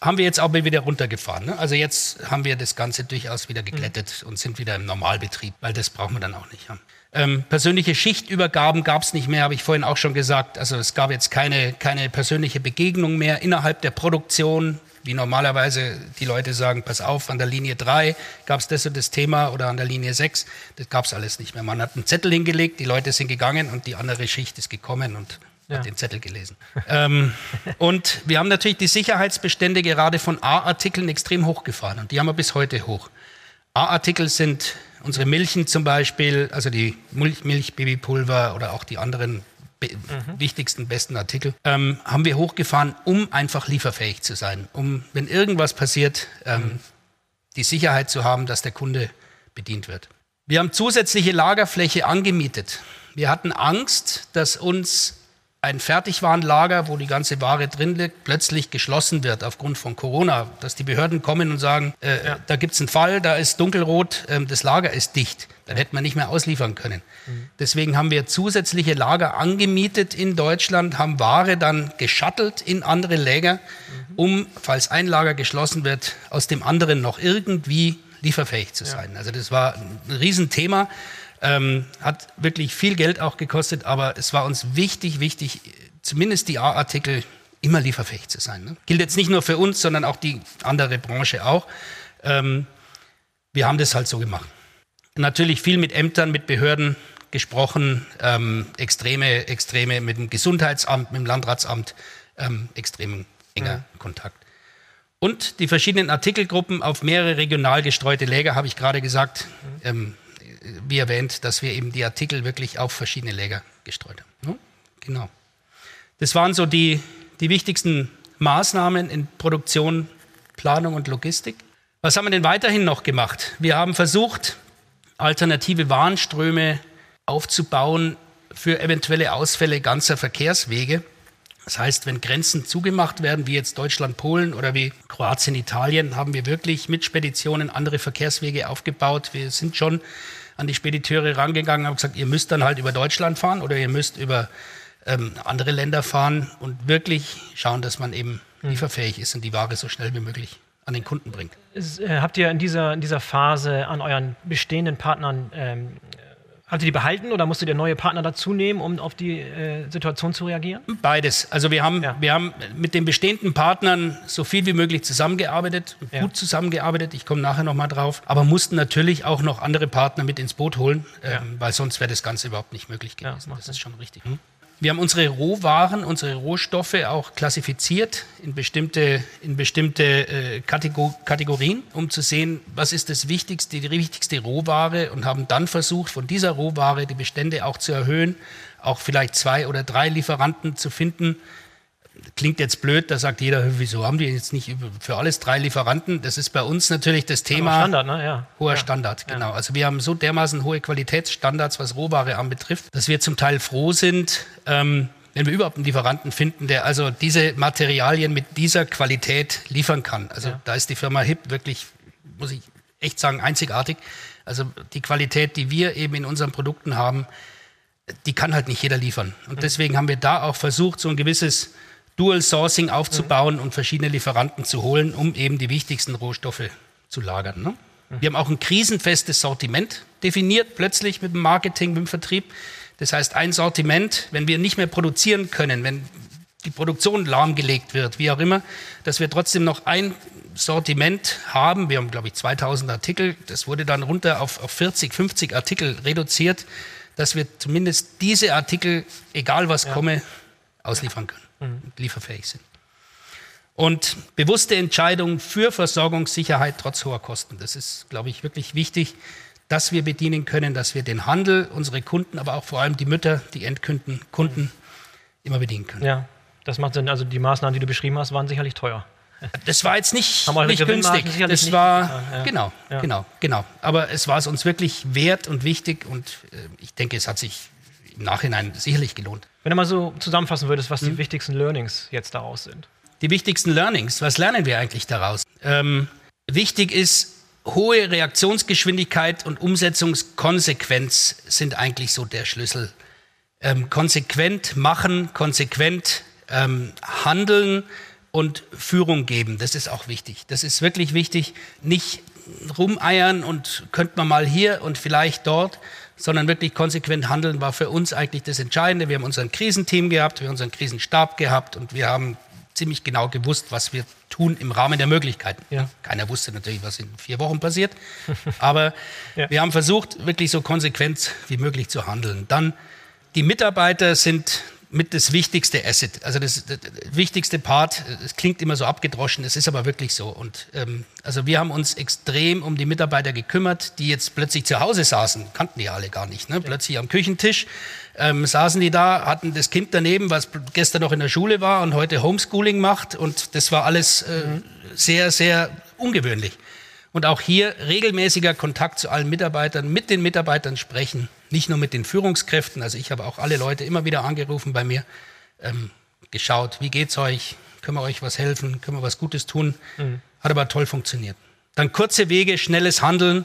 Haben wir jetzt auch wieder runtergefahren. Ne? Also jetzt haben wir das Ganze durchaus wieder geglättet und sind wieder im Normalbetrieb, weil das brauchen wir dann auch nicht haben. Ähm, persönliche Schichtübergaben gab es nicht mehr, habe ich vorhin auch schon gesagt. Also es gab jetzt keine, keine persönliche Begegnung mehr innerhalb der Produktion, wie normalerweise die Leute sagen, pass auf, an der Linie 3 gab es das und das Thema oder an der Linie 6. Das gab es alles nicht mehr. Man hat einen Zettel hingelegt, die Leute sind gegangen und die andere Schicht ist gekommen und Ja. hat den Zettel gelesen. ähm, und wir haben natürlich die Sicherheitsbestände gerade von A-Artikeln extrem hochgefahren und die haben wir bis heute hoch. A-Artikel sind unsere Milchen zum Beispiel, also die Milch, Milchbabypulver oder auch die anderen be wichtigsten, besten Artikel, ähm, haben wir hochgefahren, um einfach lieferfähig zu sein, um, wenn irgendwas passiert, ähm, die Sicherheit zu haben, dass der Kunde bedient wird. Wir haben zusätzliche Lagerfläche angemietet. Wir hatten Angst, dass uns ein Fertigwarenlager, wo die ganze Ware drin liegt, plötzlich geschlossen wird aufgrund von Corona. Dass die Behörden kommen und sagen, äh, da gibt es einen Fall, da ist dunkelrot, ähm, das Lager ist dicht. Dann hätte man nicht mehr ausliefern können. Deswegen haben wir zusätzliche Lager angemietet in Deutschland, haben Ware dann geschattelt in andere Läger, um, falls ein Lager geschlossen wird, aus dem anderen noch irgendwie lieferfähig zu sein. Also das war ein Riesenthema. Ähm, hat wirklich viel Geld auch gekostet, aber es war uns wichtig, wichtig, zumindest die A-Artikel immer lieferfähig zu sein. Ne? Gilt jetzt nicht nur für uns, sondern auch die andere Branche auch. Ähm, wir haben das halt so gemacht. Natürlich viel mit Ämtern, mit Behörden gesprochen, ähm, extreme, extreme mit dem Gesundheitsamt, mit dem Landratsamt, ähm, extrem enger Kontakt. Und die verschiedenen Artikelgruppen auf mehrere regional gestreute Läger, habe ich gerade gesagt, ähm, wie erwähnt, dass wir eben die Artikel wirklich auf verschiedene Läger gestreut haben. Ne? Genau. Das waren so die, die wichtigsten Maßnahmen in Produktion, Planung und Logistik. Was haben wir denn weiterhin noch gemacht? Wir haben versucht, alternative Warenströme aufzubauen für eventuelle Ausfälle ganzer Verkehrswege. Das heißt, wenn Grenzen zugemacht werden, wie jetzt Deutschland, Polen oder wie Kroatien, Italien, haben wir wirklich mit Speditionen andere Verkehrswege aufgebaut. Wir sind schon an die Spediteure rangegangen, haben gesagt, ihr müsst dann halt über Deutschland fahren oder ihr müsst über ähm, andere Länder fahren und wirklich schauen, dass man eben lieferfähig ist und die Ware so schnell wie möglich an den Kunden bringt. Äh, habt ihr in dieser, in dieser Phase an euren bestehenden Partnern ähm, Habt ihr die behalten oder musstet ihr neue Partner dazu nehmen, um auf die äh, Situation zu reagieren? Beides. Also wir haben, ja. wir haben mit den bestehenden Partnern so viel wie möglich zusammengearbeitet, ja. gut zusammengearbeitet. Ich komme nachher nochmal drauf. Aber mussten natürlich auch noch andere Partner mit ins Boot holen, ja. ähm, weil sonst wäre das Ganze überhaupt nicht möglich gewesen. das, das ist schon richtig. Hm? Wir haben unsere Rohwaren, unsere Rohstoffe auch klassifiziert in bestimmte, in bestimmte äh, Kategorien, um zu sehen, was ist das wichtigste, die wichtigste Rohware und haben dann versucht, von dieser Rohware die Bestände auch zu erhöhen, auch vielleicht zwei oder drei Lieferanten zu finden, klingt jetzt blöd, da sagt jeder, wieso haben die jetzt nicht für alles drei Lieferanten? Das ist bei uns natürlich das Thema. Standard, ne? Ja. Hoher ja. Standard, genau. Ja. Also wir haben so dermaßen hohe Qualitätsstandards, was Rohware anbetrifft, dass wir zum Teil froh sind, ähm, wenn wir überhaupt einen Lieferanten finden, der also diese Materialien mit dieser Qualität liefern kann. Also ja. da ist die Firma HIP wirklich, muss ich echt sagen, einzigartig. Also die Qualität, die wir eben in unseren Produkten haben, die kann halt nicht jeder liefern. Und mhm. deswegen haben wir da auch versucht, so ein gewisses Dual Sourcing aufzubauen mhm. und verschiedene Lieferanten zu holen, um eben die wichtigsten Rohstoffe zu lagern. Ne? Mhm. Wir haben auch ein krisenfestes Sortiment definiert, plötzlich mit dem Marketing, mit dem Vertrieb. Das heißt, ein Sortiment, wenn wir nicht mehr produzieren können, wenn die Produktion lahmgelegt wird, wie auch immer, dass wir trotzdem noch ein Sortiment haben. Wir haben, glaube ich, 2000 Artikel. Das wurde dann runter auf, auf 40, 50 Artikel reduziert, dass wir zumindest diese Artikel, egal was ja. komme, ausliefern können mhm. lieferfähig sind. Und bewusste Entscheidungen für Versorgungssicherheit trotz hoher Kosten. Das ist, glaube ich, wirklich wichtig, dass wir bedienen können, dass wir den Handel, unsere Kunden, aber auch vor allem die Mütter, die Endkunden, Kunden immer bedienen können. Ja, das macht Sinn. Also die Maßnahmen, die du beschrieben hast, waren sicherlich teuer. Das war jetzt nicht, nicht günstig. Das war ja. genau, ja. genau, genau. Aber es war es uns wirklich wert und wichtig und äh, ich denke, es hat sich im Nachhinein sicherlich gelohnt. Wenn du mal so zusammenfassen würdest, was hm. die wichtigsten Learnings jetzt daraus sind. Die wichtigsten Learnings, was lernen wir eigentlich daraus? Ähm, wichtig ist, hohe Reaktionsgeschwindigkeit und Umsetzungskonsequenz sind eigentlich so der Schlüssel. Ähm, konsequent machen, konsequent ähm, handeln und Führung geben, das ist auch wichtig. Das ist wirklich wichtig. Nicht rumeiern und könnte man mal hier und vielleicht dort, sondern wirklich konsequent handeln war für uns eigentlich das Entscheidende. Wir haben unseren Krisenteam gehabt, wir haben unseren Krisenstab gehabt und wir haben ziemlich genau gewusst, was wir tun im Rahmen der Möglichkeiten. Ja. Keiner wusste natürlich, was in vier Wochen passiert, aber ja. wir haben versucht, wirklich so konsequent wie möglich zu handeln. Dann die Mitarbeiter sind mit das wichtigste Asset, also das, das, wichtigste Part. Es klingt immer so abgedroschen, es ist aber wirklich so. Und ähm, also wir haben uns extrem um die Mitarbeiter gekümmert, die jetzt plötzlich zu Hause saßen, kannten die alle gar nicht. Ne? Plötzlich am Küchentisch ähm, saßen die da, hatten das Kind daneben, was gestern noch in der Schule war und heute Homeschooling macht. Und das war alles äh, mhm. sehr, sehr ungewöhnlich. Und auch hier regelmäßiger Kontakt zu allen Mitarbeitern, mit den Mitarbeitern sprechen, nicht nur mit den Führungskräften. Also ich habe auch alle Leute immer wieder angerufen bei mir, ähm, geschaut, wie geht's euch? Können wir euch was helfen? Können wir was Gutes tun? Mhm. Hat aber toll funktioniert. Dann kurze Wege, schnelles Handeln.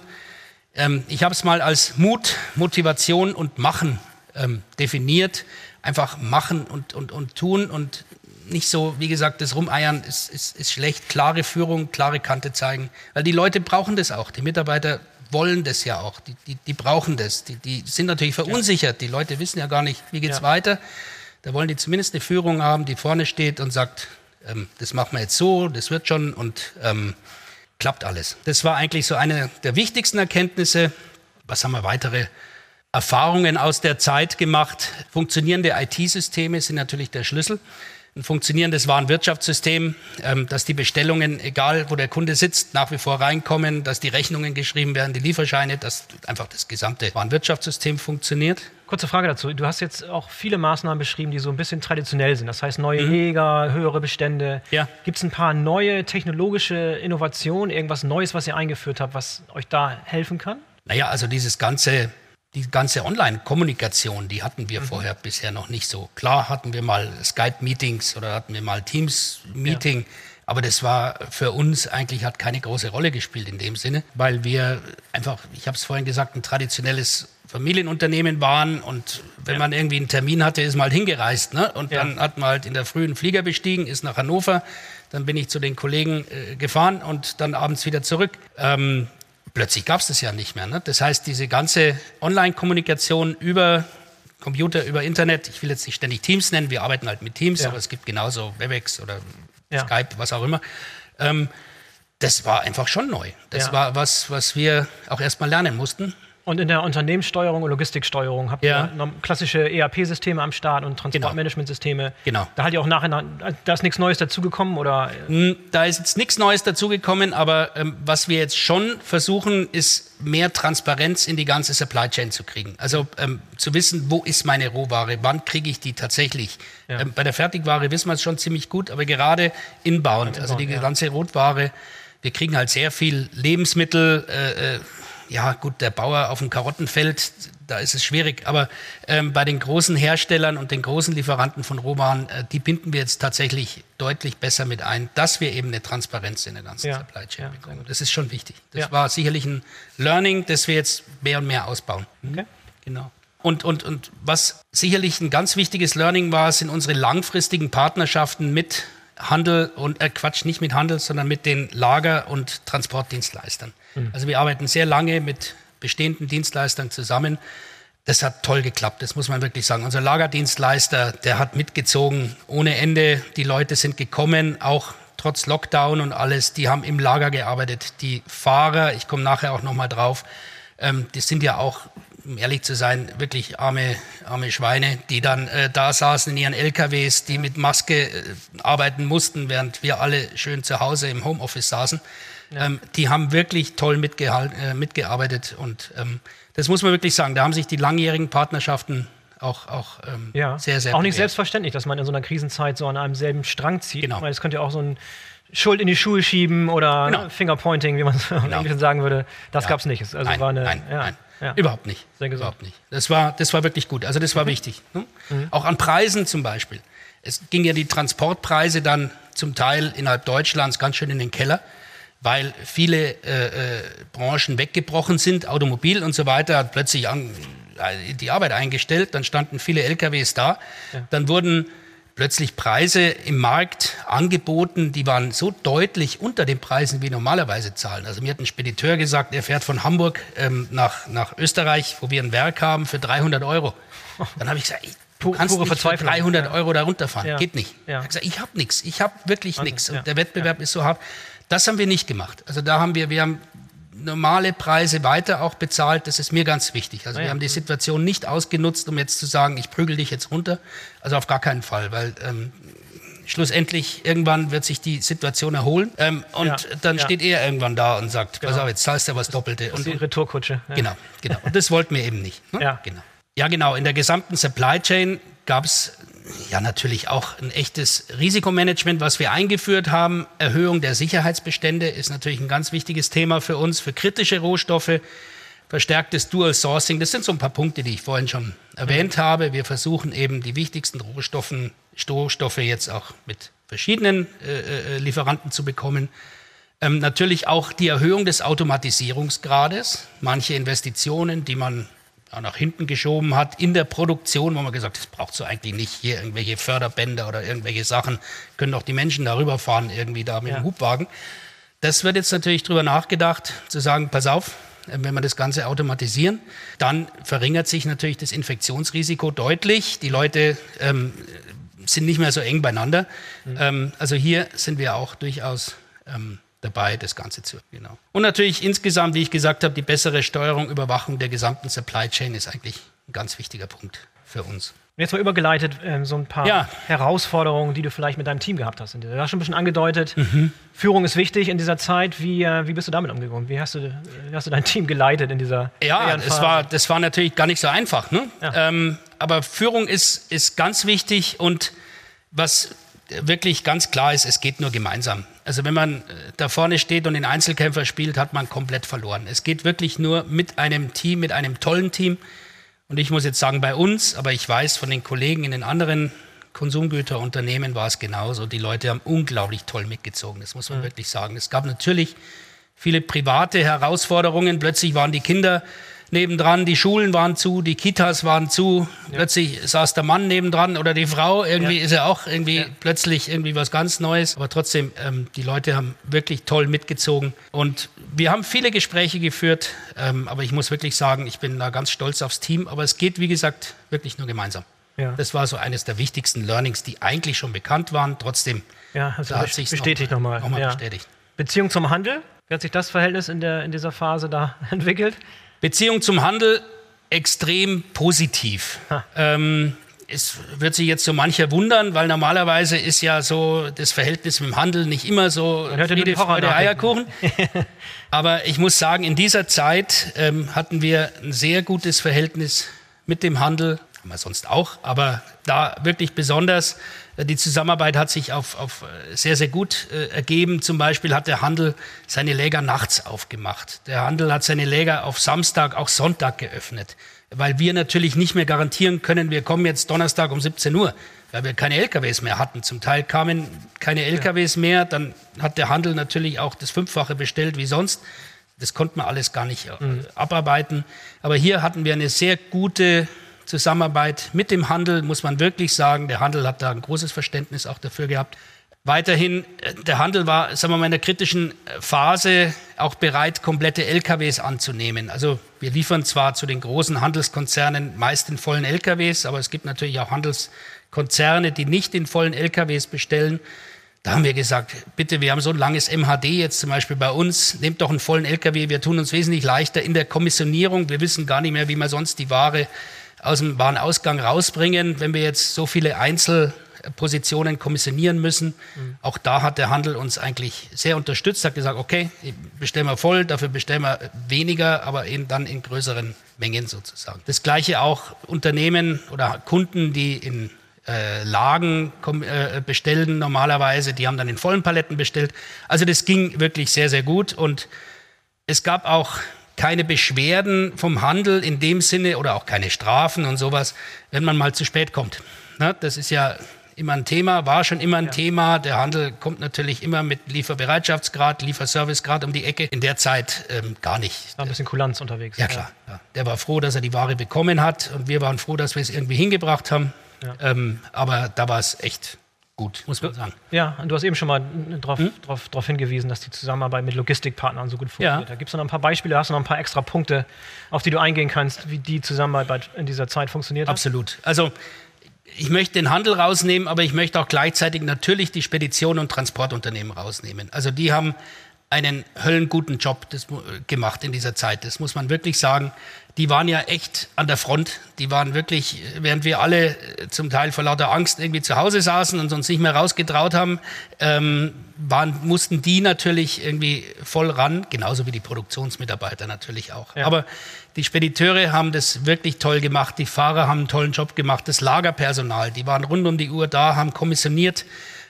Ähm, ich habe es mal als Mut, Motivation und Machen ähm, definiert. Einfach machen und, und, und tun und nicht so, wie gesagt, das Rumeiern ist, ist, ist schlecht. Klare Führung, klare Kante zeigen. Weil die Leute brauchen das auch. Die Mitarbeiter wollen das ja auch. Die, die, die brauchen das. Die, die sind natürlich verunsichert. Die Leute wissen ja gar nicht, wie geht's ja. weiter. Da wollen die zumindest eine Führung haben, die vorne steht und sagt, ähm, das machen wir jetzt so, das wird schon und ähm, klappt alles. Das war eigentlich so eine der wichtigsten Erkenntnisse. Was haben wir weitere Erfahrungen aus der Zeit gemacht? Funktionierende IT-Systeme sind natürlich der Schlüssel ein funktionierendes Warenwirtschaftssystem, ähm, dass die Bestellungen, egal wo der Kunde sitzt, nach wie vor reinkommen, dass die Rechnungen geschrieben werden, die Lieferscheine, dass einfach das gesamte Warenwirtschaftssystem funktioniert. Kurze Frage dazu. Du hast jetzt auch viele Maßnahmen beschrieben, die so ein bisschen traditionell sind. Das heißt neue mhm. Jäger, höhere Bestände. Ja. Gibt es ein paar neue technologische Innovationen, irgendwas Neues, was ihr eingeführt habt, was euch da helfen kann? Naja, also dieses ganze die ganze Online-Kommunikation, die hatten wir mhm. vorher bisher noch nicht so. Klar hatten wir mal Skype-Meetings oder hatten wir mal Teams-Meeting, ja. aber das war für uns eigentlich hat keine große Rolle gespielt in dem Sinne, weil wir einfach, ich habe es vorhin gesagt, ein traditionelles Familienunternehmen waren und wenn ja. man irgendwie einen Termin hatte, ist man halt hingereist. Ne? Und ja. dann hat man halt in der frühen Flieger bestiegen, ist nach Hannover, dann bin ich zu den Kollegen äh, gefahren und dann abends wieder zurück. Ähm, plötzlich gab es das ja nicht mehr. Ne? Das heißt, diese ganze Online-Kommunikation über Computer, über Internet, ich will jetzt nicht ständig Teams nennen, wir arbeiten halt mit Teams, Ja. aber es gibt genauso WebEx oder Ja. Skype, was auch immer. Ähm, das war einfach schon neu. Das Ja. war was, was wir auch erstmal lernen mussten. Und in der Unternehmenssteuerung und Logistiksteuerung habt Ja. ihr klassische ERP-Systeme am Start und Transportmanagementsysteme. Genau. Da hat ihr auch nachher, da ist nichts Neues dazugekommen oder Hm, Da ist jetzt nichts Neues dazugekommen, aber ähm, was wir jetzt schon versuchen, ist mehr Transparenz in die ganze Supply Chain zu kriegen. Also ähm, zu wissen, wo ist meine Rohware, wann kriege ich die tatsächlich. Ja. Ähm, bei der Fertigware wissen wir es schon ziemlich gut, aber gerade inbound, also die ja. ganze Rotware, wir kriegen halt sehr viel Lebensmittel. Äh, äh, ja, gut, der Bauer auf dem Karottenfeld, da ist es schwierig. Aber ähm, bei den großen Herstellern und den großen Lieferanten von Rohwaren, äh, die binden wir jetzt tatsächlich deutlich besser mit ein, dass wir eben eine Transparenz in der ganzen Ja, Supply Chain ja, bekommen. Das ist schon wichtig. Das Ja. war sicherlich ein Learning, das wir jetzt mehr und mehr ausbauen. Okay. Genau. Und, und, und was sicherlich ein ganz wichtiges Learning war, sind unsere langfristigen Partnerschaften mit Handel und äh, Quatsch, nicht mit Handel, sondern mit den Lager- und Transportdienstleistern. Also wir arbeiten sehr lange mit bestehenden Dienstleistern zusammen. Das hat toll geklappt, das muss man wirklich sagen. Unser Lagerdienstleister, der hat mitgezogen ohne Ende. Die Leute sind gekommen, auch trotz Lockdown und alles. Die haben im Lager gearbeitet. Die Fahrer, ich komme nachher auch nochmal drauf, ähm, die sind ja auch, um ehrlich zu sein, wirklich arme, arme Schweine, die dann äh, da saßen in ihren LKWs, die mit Maske äh, arbeiten mussten, während wir alle schön zu Hause im Homeoffice saßen. Ähm, die haben wirklich toll äh, mitgearbeitet und ähm, das muss man wirklich sagen. Da haben sich die langjährigen Partnerschaften auch, auch ähm, ja. sehr, sehr auch nicht bewährt. selbstverständlich, dass man in so einer Krisenzeit so an einem selben Strang zieht. Genau. Weil es könnte ja auch so ein Schuld in die Schuhe schieben oder Genau. ne, Fingerpointing, wie man es im Englischen sagen würde. Das gab es nicht. Also nein, war eine, nein, ja, nein. Ja. Überhaupt nicht. Sehr gesund. Überhaupt nicht. Das war, das war wirklich gut. Also das war wichtig. Ne? Auch an Preisen zum Beispiel. Es ging ja die Transportpreise dann zum Teil innerhalb Deutschlands ganz schön in den Keller, weil viele äh, äh, Branchen weggebrochen sind, Automobil und so weiter, hat plötzlich an, äh, die Arbeit eingestellt, dann standen viele LKWs da, dann wurden plötzlich Preise im Markt angeboten, die waren so deutlich unter den Preisen, wie wir normalerweise zahlen. Also mir hat ein Spediteur gesagt, er fährt von Hamburg ähm, nach, nach Österreich, wo wir ein Werk haben, für 300 Euro. Dann habe ich gesagt, ey, du kannst pure nicht für Verzweiflung. 300 Ja. Euro da runterfahren. Ja. Geht nicht. Ja. Ich habe gesagt, ich habe nichts. Ich habe wirklich nichts. Und ja. der Wettbewerb ist so hart. Das haben wir nicht gemacht. Also da haben wir, wir haben normale Preise weiter auch bezahlt. Das ist mir ganz wichtig. Also ja. wir haben die Situation nicht ausgenutzt, um jetzt zu sagen, ich prügel dich jetzt runter. Also auf gar keinen Fall, weil ähm, schlussendlich irgendwann wird sich die Situation erholen ähm, und Ja, dann ja. steht er irgendwann da und sagt, pass Genau. auf, jetzt zahlst du was Doppelte. Und, Die Retourkutsche. Ja. Genau, genau. Und das wollten wir eben nicht. Ne? Ja. Genau. ja, genau. In der gesamten Supply Chain gab es ja natürlich auch ein echtes Risikomanagement, was wir eingeführt haben. Erhöhung der Sicherheitsbestände ist natürlich ein ganz wichtiges Thema für uns, für kritische Rohstoffe. Verstärktes Dual Sourcing, das sind so ein paar Punkte, die ich vorhin schon erwähnt habe. Wir versuchen eben die wichtigsten Rohstoffen, Rohstoffe jetzt auch mit verschiedenen äh, äh, Lieferanten zu bekommen. Ähm, natürlich auch die Erhöhung des Automatisierungsgrades. Manche Investitionen, die man ja, nach hinten geschoben hat in der Produktion, wo man gesagt hat, das braucht so eigentlich nicht hier irgendwelche Förderbänder oder irgendwelche Sachen, können doch die Menschen darüber fahren, irgendwie da mit Ja. dem Hubwagen. Das wird jetzt natürlich drüber nachgedacht, zu sagen, pass auf, äh, wenn wir das Ganze automatisieren, dann verringert sich natürlich das Infektionsrisiko deutlich. Die Leute ähm, sind nicht mehr so eng beieinander. Ähm, also hier sind wir auch durchaus ähm, dabei, das Ganze zu. Genau. Und natürlich insgesamt, wie ich gesagt habe, die bessere Steuerung, Überwachung der gesamten Supply Chain ist eigentlich ein ganz wichtiger Punkt für uns. Jetzt mal übergeleitet, ähm, so ein paar Ja. Herausforderungen, die du vielleicht mit deinem Team gehabt hast. Du hast schon ein bisschen angedeutet, Mhm. Führung ist wichtig in dieser Zeit. Wie, äh, wie bist du damit umgegangen? Wie hast du, wie hast du dein Team geleitet in dieser Ja, schweren das war, das war natürlich gar nicht so einfach. Ne? Ja. Ähm, aber Führung ist, ist ganz wichtig und was wirklich ganz klar ist, es geht nur gemeinsam. Also wenn man äh, da vorne steht und den Einzelkämpfer spielt, hat man komplett verloren. Es geht wirklich nur mit einem Team, mit einem tollen Team. Und ich muss jetzt sagen, bei uns, aber ich weiß von den Kollegen in den anderen Konsumgüterunternehmen war es genauso. Die Leute haben unglaublich toll mitgezogen, das muss man wirklich sagen. Es gab natürlich viele private Herausforderungen. Plötzlich waren die Kinder nebendran, die Schulen waren zu, die Kitas waren zu, ja. plötzlich saß der Mann nebendran oder die Frau, irgendwie ja. ist ja auch irgendwie ja. plötzlich irgendwie was ganz Neues. Aber trotzdem, ähm, die Leute haben wirklich toll mitgezogen und wir haben viele Gespräche geführt, ähm, aber ich muss wirklich sagen, ich bin da ganz stolz aufs Team, aber es geht, wie gesagt, wirklich nur gemeinsam. Das war so eines der wichtigsten Learnings, die eigentlich schon bekannt waren, trotzdem. Ja, also da hat sich bestätigt nochmal. Noch, noch bestätigt. Beziehung zum Handel, wie hat sich das Verhältnis in, der, in dieser Phase da entwickelt? Beziehung zum Handel extrem positiv. Ähm, es wird sich jetzt so mancher wundern, weil normalerweise ist ja so das Verhältnis mit dem Handel nicht immer so Friede, Freude, Eierkuchen. Aber ich muss sagen, in dieser Zeit ähm, hatten wir ein sehr gutes Verhältnis mit dem Handel haben wir sonst auch, aber da wirklich besonders. Die Zusammenarbeit hat sich auf, auf äh, sehr, sehr gut äh, ergeben. Zum Beispiel hat der Handel seine Läger nachts aufgemacht. Der Handel hat seine Läger auf Samstag, auch Sonntag geöffnet, weil wir natürlich nicht mehr garantieren können, wir kommen jetzt Donnerstag um 17 Uhr, weil wir keine LKWs mehr hatten. Zum Teil kamen keine LKWs mehr, dann hat der Handel natürlich auch das Fünffache bestellt wie sonst. Das konnte man alles gar nicht äh, mhm. abarbeiten. Aber hier hatten wir eine sehr gute Zusammenarbeit mit dem Handel, muss man wirklich sagen. Der Handel hat da ein großes Verständnis auch dafür gehabt. Weiterhin, äh, der Handel war, sagen wir mal, in der kritischen äh, Phase auch bereit, komplette LKWs anzunehmen. Also wir liefern zwar zu den großen Handelskonzernen meist in vollen LKWs, aber es gibt natürlich auch Handelskonzerne, die nicht in vollen LKWs bestellen. Da haben wir gesagt, bitte, wir haben so ein langes MHD jetzt zum Beispiel bei uns, nehmt doch einen vollen LKW, wir tun uns wesentlich leichter in der Kommissionierung. Wir wissen gar nicht mehr, wie man sonst die Ware aus dem Warenausgang rausbringen, wenn wir jetzt so viele Einzelpositionen kommissionieren müssen. Mhm. Auch da hat der Handel uns eigentlich sehr unterstützt, hat gesagt, okay, bestellen wir voll, dafür bestellen wir weniger, aber eben dann in größeren Mengen sozusagen. Das gleiche auch Unternehmen oder Kunden, die in äh, Lagen äh, bestellen normalerweise, die haben dann in vollen Paletten bestellt. Also das ging wirklich sehr, sehr gut und es gab auch keine Beschwerden vom Handel in dem Sinne oder auch keine Strafen und sowas, wenn man mal zu spät kommt. Na, das ist ja immer ein Thema, war schon immer ein ja. Thema. Der Handel kommt natürlich immer mit Lieferbereitschaftsgrad, Lieferservicegrad um die Ecke. In der Zeit ähm, gar nicht. War ein bisschen Kulanz unterwegs. Ja, klar. Ja. Der war froh, dass er die Ware bekommen hat und wir waren froh, dass wir es irgendwie hingebracht haben. Ja. Ähm, aber da war es echt gut, muss man sagen. Ja, und du hast eben schon mal darauf hm? drauf, drauf hingewiesen, dass die Zusammenarbeit mit Logistikpartnern so gut funktioniert. Ja. Da gibt es noch ein paar Beispiele, hast du noch ein paar extra Punkte, auf die du eingehen kannst, wie die Zusammenarbeit in dieser Zeit funktioniert hat? Absolut. Also ich möchte den Handel rausnehmen, aber ich möchte auch gleichzeitig natürlich die Spedition und Transportunternehmen rausnehmen. Also die haben einen höllenguten Job das, gemacht in dieser Zeit. Das muss man wirklich sagen die waren ja echt an der Front. Die waren wirklich, während wir alle äh, zum Teil vor lauter Angst irgendwie zu Hause saßen und uns nicht mehr rausgetraut haben, ähm, waren, mussten die natürlich irgendwie voll ran, genauso wie die Produktionsmitarbeiter natürlich auch. Ja. Aber die Spediteure haben das wirklich toll gemacht, die Fahrer haben einen tollen Job gemacht, das Lagerpersonal, die waren rund um die Uhr da, haben kommissioniert,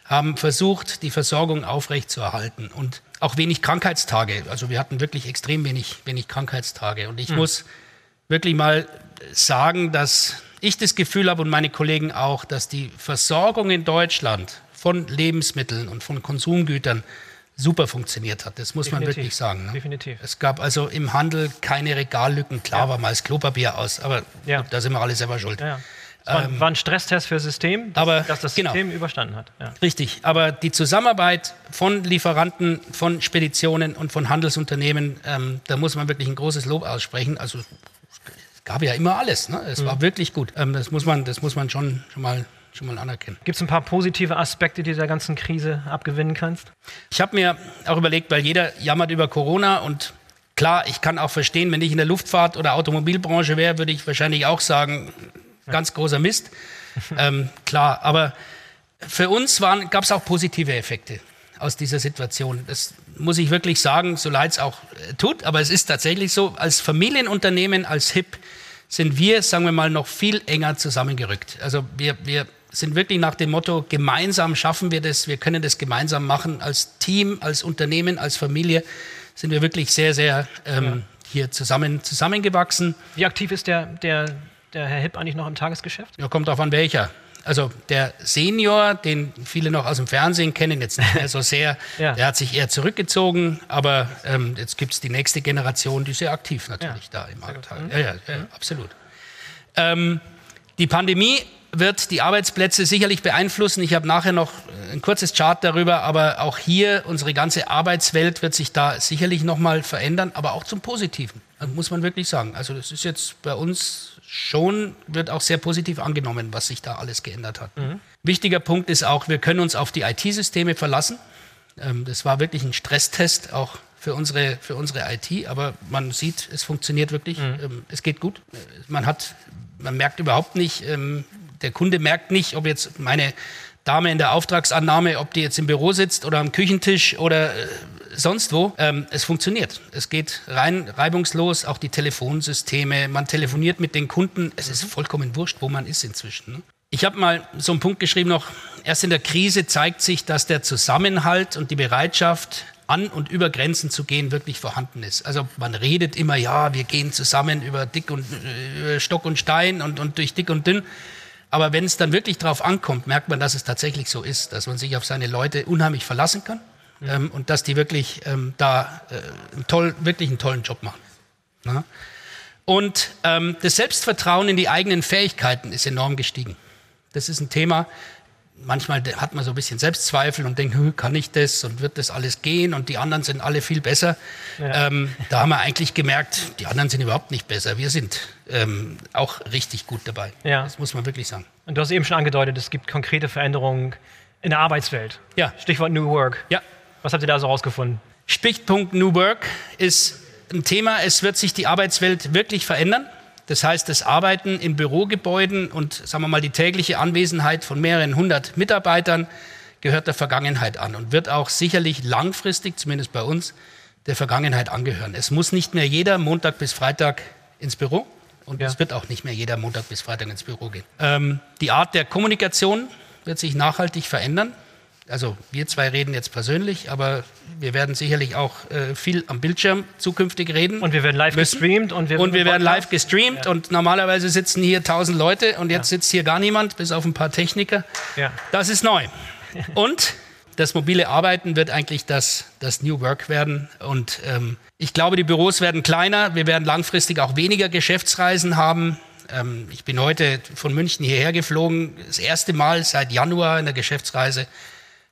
haben versucht, die Versorgung aufrechtzuerhalten und auch wenig Krankheitstage. Also wir hatten wirklich extrem wenig, wenig Krankheitstage. Und ich mhm. muss wirklich mal sagen, dass ich das Gefühl habe und meine Kollegen auch, dass die Versorgung in Deutschland von Lebensmitteln und von Konsumgütern super funktioniert hat. Das muss Definitiv. man wirklich sagen. Ne? Definitiv. Es gab also im Handel keine Regallücken. Klar ja. war mal das Klopapier aus, aber ja. da sind wir alle selber schuld. Ja. War, ähm, war, ein Stresstest für das System, dass, aber, dass das genau. System überstanden hat. Richtig, aber die Zusammenarbeit von Lieferanten, von Speditionen und von Handelsunternehmen, ähm, da muss man wirklich ein großes Lob aussprechen. Also gab ja immer alles. Ne? Es mhm. war wirklich gut. Ähm, das, muss man, das muss man schon, schon, mal, schon mal anerkennen. Gibt es ein paar positive Aspekte dieser ganzen Krise abgewinnen kannst? Ich habe mir auch überlegt, weil jeder jammert über Corona und klar, ich kann auch verstehen, wenn ich in der Luftfahrt- oder Automobilbranche wäre, würde ich wahrscheinlich auch sagen, ganz großer Mist. ähm, klar, aber für uns gab es auch positive Effekte aus dieser Situation. Das muss ich wirklich sagen, so leid es auch äh, tut, aber es ist tatsächlich so, als Familienunternehmen, als HIP, sind wir, sagen wir mal, noch viel enger zusammengerückt. Also wir, wir sind wirklich nach dem Motto, gemeinsam schaffen wir das, wir können das gemeinsam machen. Als Team, als Unternehmen, als Familie sind wir wirklich sehr, sehr ähm, ja. hier zusammen, zusammengewachsen. Wie aktiv ist der, der, der Herr Hipp eigentlich noch im Tagesgeschäft? Ja, kommt darauf an welcher. Also der Senior, den viele noch aus dem Fernsehen kennen, jetzt nicht mehr so sehr, ja. der hat sich eher zurückgezogen, aber ähm, jetzt gibt es die nächste Generation, die sehr aktiv natürlich ja. da im Markt halt. Ja, ja, ja, mhm. absolut. Ähm, die Pandemie wird die Arbeitsplätze sicherlich beeinflussen. Ich habe nachher noch ein kurzes Chart darüber, aber auch hier unsere ganze Arbeitswelt wird sich da sicherlich noch mal verändern, aber auch zum Positiven, muss man wirklich sagen. Also das ist jetzt bei uns schon, wird auch sehr positiv angenommen, was sich da alles geändert hat. Mhm. Wichtiger Punkt ist auch, wir können uns auf die IT-Systeme verlassen. Ähm, das war wirklich ein Stresstest, auch für unsere, für unsere IT, aber man sieht, es funktioniert wirklich, mhm. Ähm, es geht gut. Man hat, man merkt überhaupt nicht, ähm, der Kunde merkt nicht, ob jetzt meine Dame in der Auftragsannahme, ob die jetzt im Büro sitzt oder am Küchentisch oder äh, sonst wo. Ähm, es funktioniert. Es geht rein reibungslos, auch die Telefonsysteme. Man telefoniert mit den Kunden. Es ist vollkommen wurscht, wo man ist inzwischen. Ne? Ich habe mal so einen Punkt geschrieben noch, erst in der Krise zeigt sich, dass der Zusammenhalt und die Bereitschaft, an und über Grenzen zu gehen, wirklich vorhanden ist. Also man redet immer, ja, wir gehen zusammen über dick und über Stock und Stein und, und durch dick und dünn. Aber wenn es dann wirklich drauf ankommt, merkt man, dass es tatsächlich so ist, dass man sich auf seine Leute unheimlich verlassen kann mhm. Ähm, und dass die wirklich ähm, da äh, einen toll, wirklich einen tollen Job machen. Ja? Und ähm, das Selbstvertrauen in die eigenen Fähigkeiten ist enorm gestiegen. Das ist ein Thema, manchmal hat man so ein bisschen Selbstzweifel und denkt, kann ich das und wird das alles gehen und die anderen sind alle viel besser. Ja. Ähm, da haben wir eigentlich gemerkt, die anderen sind überhaupt nicht besser. Wir sind ähm, auch richtig gut dabei. Ja. Das muss man wirklich sagen. Und du hast eben schon angedeutet, es gibt konkrete Veränderungen in der Arbeitswelt. Ja. Stichwort New Work. Ja. Was habt ihr da so rausgefunden? Stichpunkt New Work ist ein Thema, es wird sich die Arbeitswelt wirklich verändern. Das heißt, das Arbeiten in Bürogebäuden und sagen wir mal die tägliche Anwesenheit von mehreren hundert Mitarbeitern gehört der Vergangenheit an und wird auch sicherlich langfristig, zumindest bei uns, der Vergangenheit angehören. Es muss nicht mehr jeder Montag bis Freitag ins Büro und ja. es wird auch nicht mehr jeder Montag bis Freitag ins Büro gehen. Ähm, die Art der Kommunikation wird sich nachhaltig verändern also wir zwei reden jetzt persönlich, aber wir werden sicherlich auch äh, viel am Bildschirm zukünftig reden. Und wir werden live müssen. gestreamt. Und wir, und wir werden live gestreamt. Ja. Und normalerweise sitzen hier tausend Leute und jetzt ja. sitzt hier gar niemand, bis auf ein paar Techniker. Ja. Das ist neu. und das mobile Arbeiten wird eigentlich das, das New Work werden. Und ähm, ich glaube, die Büros werden kleiner. Wir werden langfristig auch weniger Geschäftsreisen haben. Ähm, ich bin heute von München hierher geflogen, das erste Mal seit Januar in der Geschäftsreise.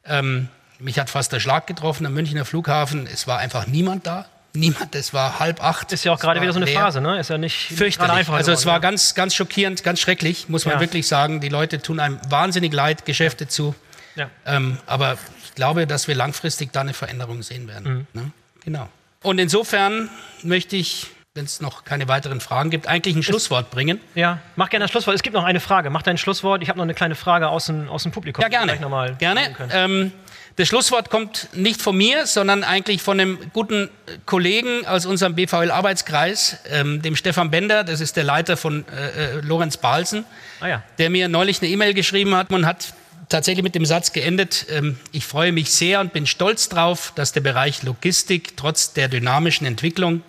Ähm, mich hat fast der Schlag getroffen am Münchner Flughafen. Es war einfach niemand da. Niemand, es war halb acht. Ist ja auch gerade wieder so eine leer. Phase, ne? Ist ja nicht fürchterlich. Einfach also es war ja. ganz, ganz schockierend, ganz schrecklich, muss man ja. wirklich sagen. Die Leute tun einem wahnsinnig leid, Geschäfte zu. Ja. Ähm, aber ich glaube, dass wir langfristig da eine Veränderung sehen werden. Mhm. Ne? Genau. Und insofern möchte ich wenn es noch keine weiteren Fragen gibt, eigentlich ein Schlusswort bringen. Ja, mach gerne ein Schlusswort. Es gibt noch eine Frage. Mach dein Schlusswort. Ich habe noch eine kleine Frage aus dem, aus dem Publikum. Ja, gerne. gerne. Ähm, das Schlusswort kommt nicht von mir, sondern eigentlich von einem guten Kollegen aus unserem BVL-Arbeitskreis, ähm, dem Stefan Bender. Das ist der Leiter von äh, äh, Lorenz Balsen, ah, ja. der mir neulich eine E-Mail geschrieben hat. Man hat tatsächlich mit dem Satz geendet, ähm, ich freue mich sehr und bin stolz darauf, dass der Bereich Logistik trotz der dynamischen Entwicklung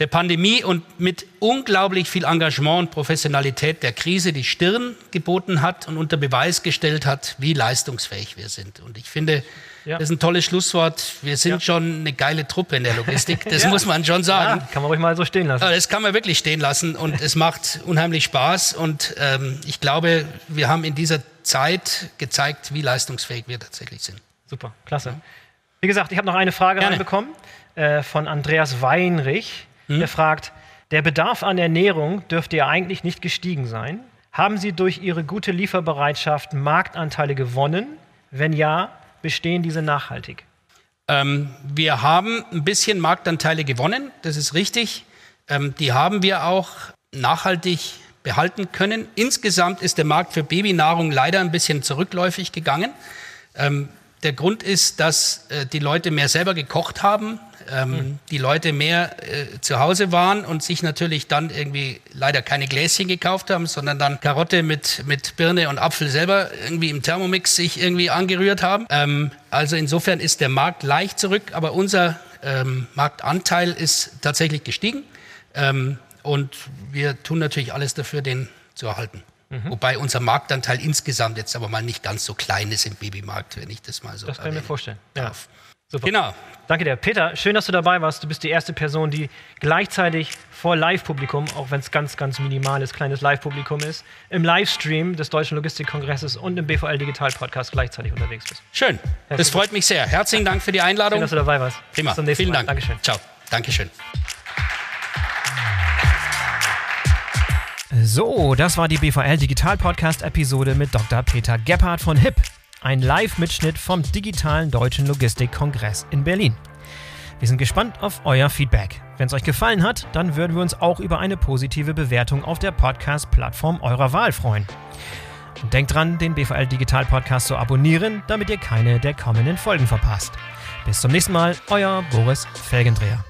der Pandemie und mit unglaublich viel Engagement und Professionalität der Krise die Stirn geboten hat und unter Beweis gestellt hat, wie leistungsfähig wir sind. Und ich finde, ja. das ist ein tolles Schlusswort. Wir sind ja. schon eine geile Truppe in der Logistik. Das ja. muss man schon sagen. kann man ruhig mal so stehen lassen. Das kann man wirklich stehen lassen und es macht unheimlich Spaß. Und ähm, ich glaube, wir haben in dieser Zeit gezeigt, wie leistungsfähig wir tatsächlich sind. Super, klasse. Wie gesagt, ich habe noch eine Frage Gerne. reinbekommen äh, von Andreas Weinrich. Hm? Er fragt, der Bedarf an Ernährung dürfte ja eigentlich nicht gestiegen sein. Haben Sie durch Ihre gute Lieferbereitschaft Marktanteile gewonnen? Wenn ja, bestehen diese nachhaltig? Ähm, wir haben ein bisschen Marktanteile gewonnen, das ist richtig. Ähm, die haben wir auch nachhaltig behalten können. Insgesamt ist der Markt für Babynahrung leider ein bisschen zurückläufig gegangen. Ähm, der Grund ist, dass äh, die Leute mehr selber gekocht haben, ähm, mhm. die Leute mehr äh, zu Hause waren und sich natürlich dann irgendwie leider keine Gläschen gekauft haben, sondern dann Karotte mit, mit Birne und Apfel selber irgendwie im Thermomix sich irgendwie angerührt haben. Ähm, also insofern ist der Markt leicht zurück, aber unser ähm, Marktanteil ist tatsächlich gestiegen. Ähm, und wir tun natürlich alles dafür, den zu erhalten. Mhm. Wobei unser Marktanteil insgesamt jetzt aber mal nicht ganz so klein ist im Babymarkt, wenn ich das mal so Das kann ich mir vorstellen. Ja. Super. Genau. Danke dir. Peter, schön, dass du dabei warst. Du bist die erste Person, die gleichzeitig vor Live-Publikum, auch wenn es ganz, ganz minimales, kleines Live-Publikum ist, im Livestream des Deutschen Logistikkongresses und im BVL Digital Podcast gleichzeitig unterwegs bist. Schön. Herzlichen das freut mich sehr. Herzlichen Dank für die Einladung. Schön, dass du dabei warst. Prima. Bis zum nächsten Vielen Mal. Dank. Dankeschön. Ciao. Dankeschön. So, das war die BVL Digital Podcast Episode mit Dr. Peter Gebhardt von HIP. Ein Live-Mitschnitt vom digitalen Deutschen Logistikkongress in Berlin. Wir sind gespannt auf euer Feedback. Wenn es euch gefallen hat, dann würden wir uns auch über eine positive Bewertung auf der Podcast-Plattform eurer Wahl freuen. Und denkt dran, den BVL Digital Podcast zu abonnieren, damit ihr keine der kommenden Folgen verpasst. Bis zum nächsten Mal, euer Boris Felgendreher.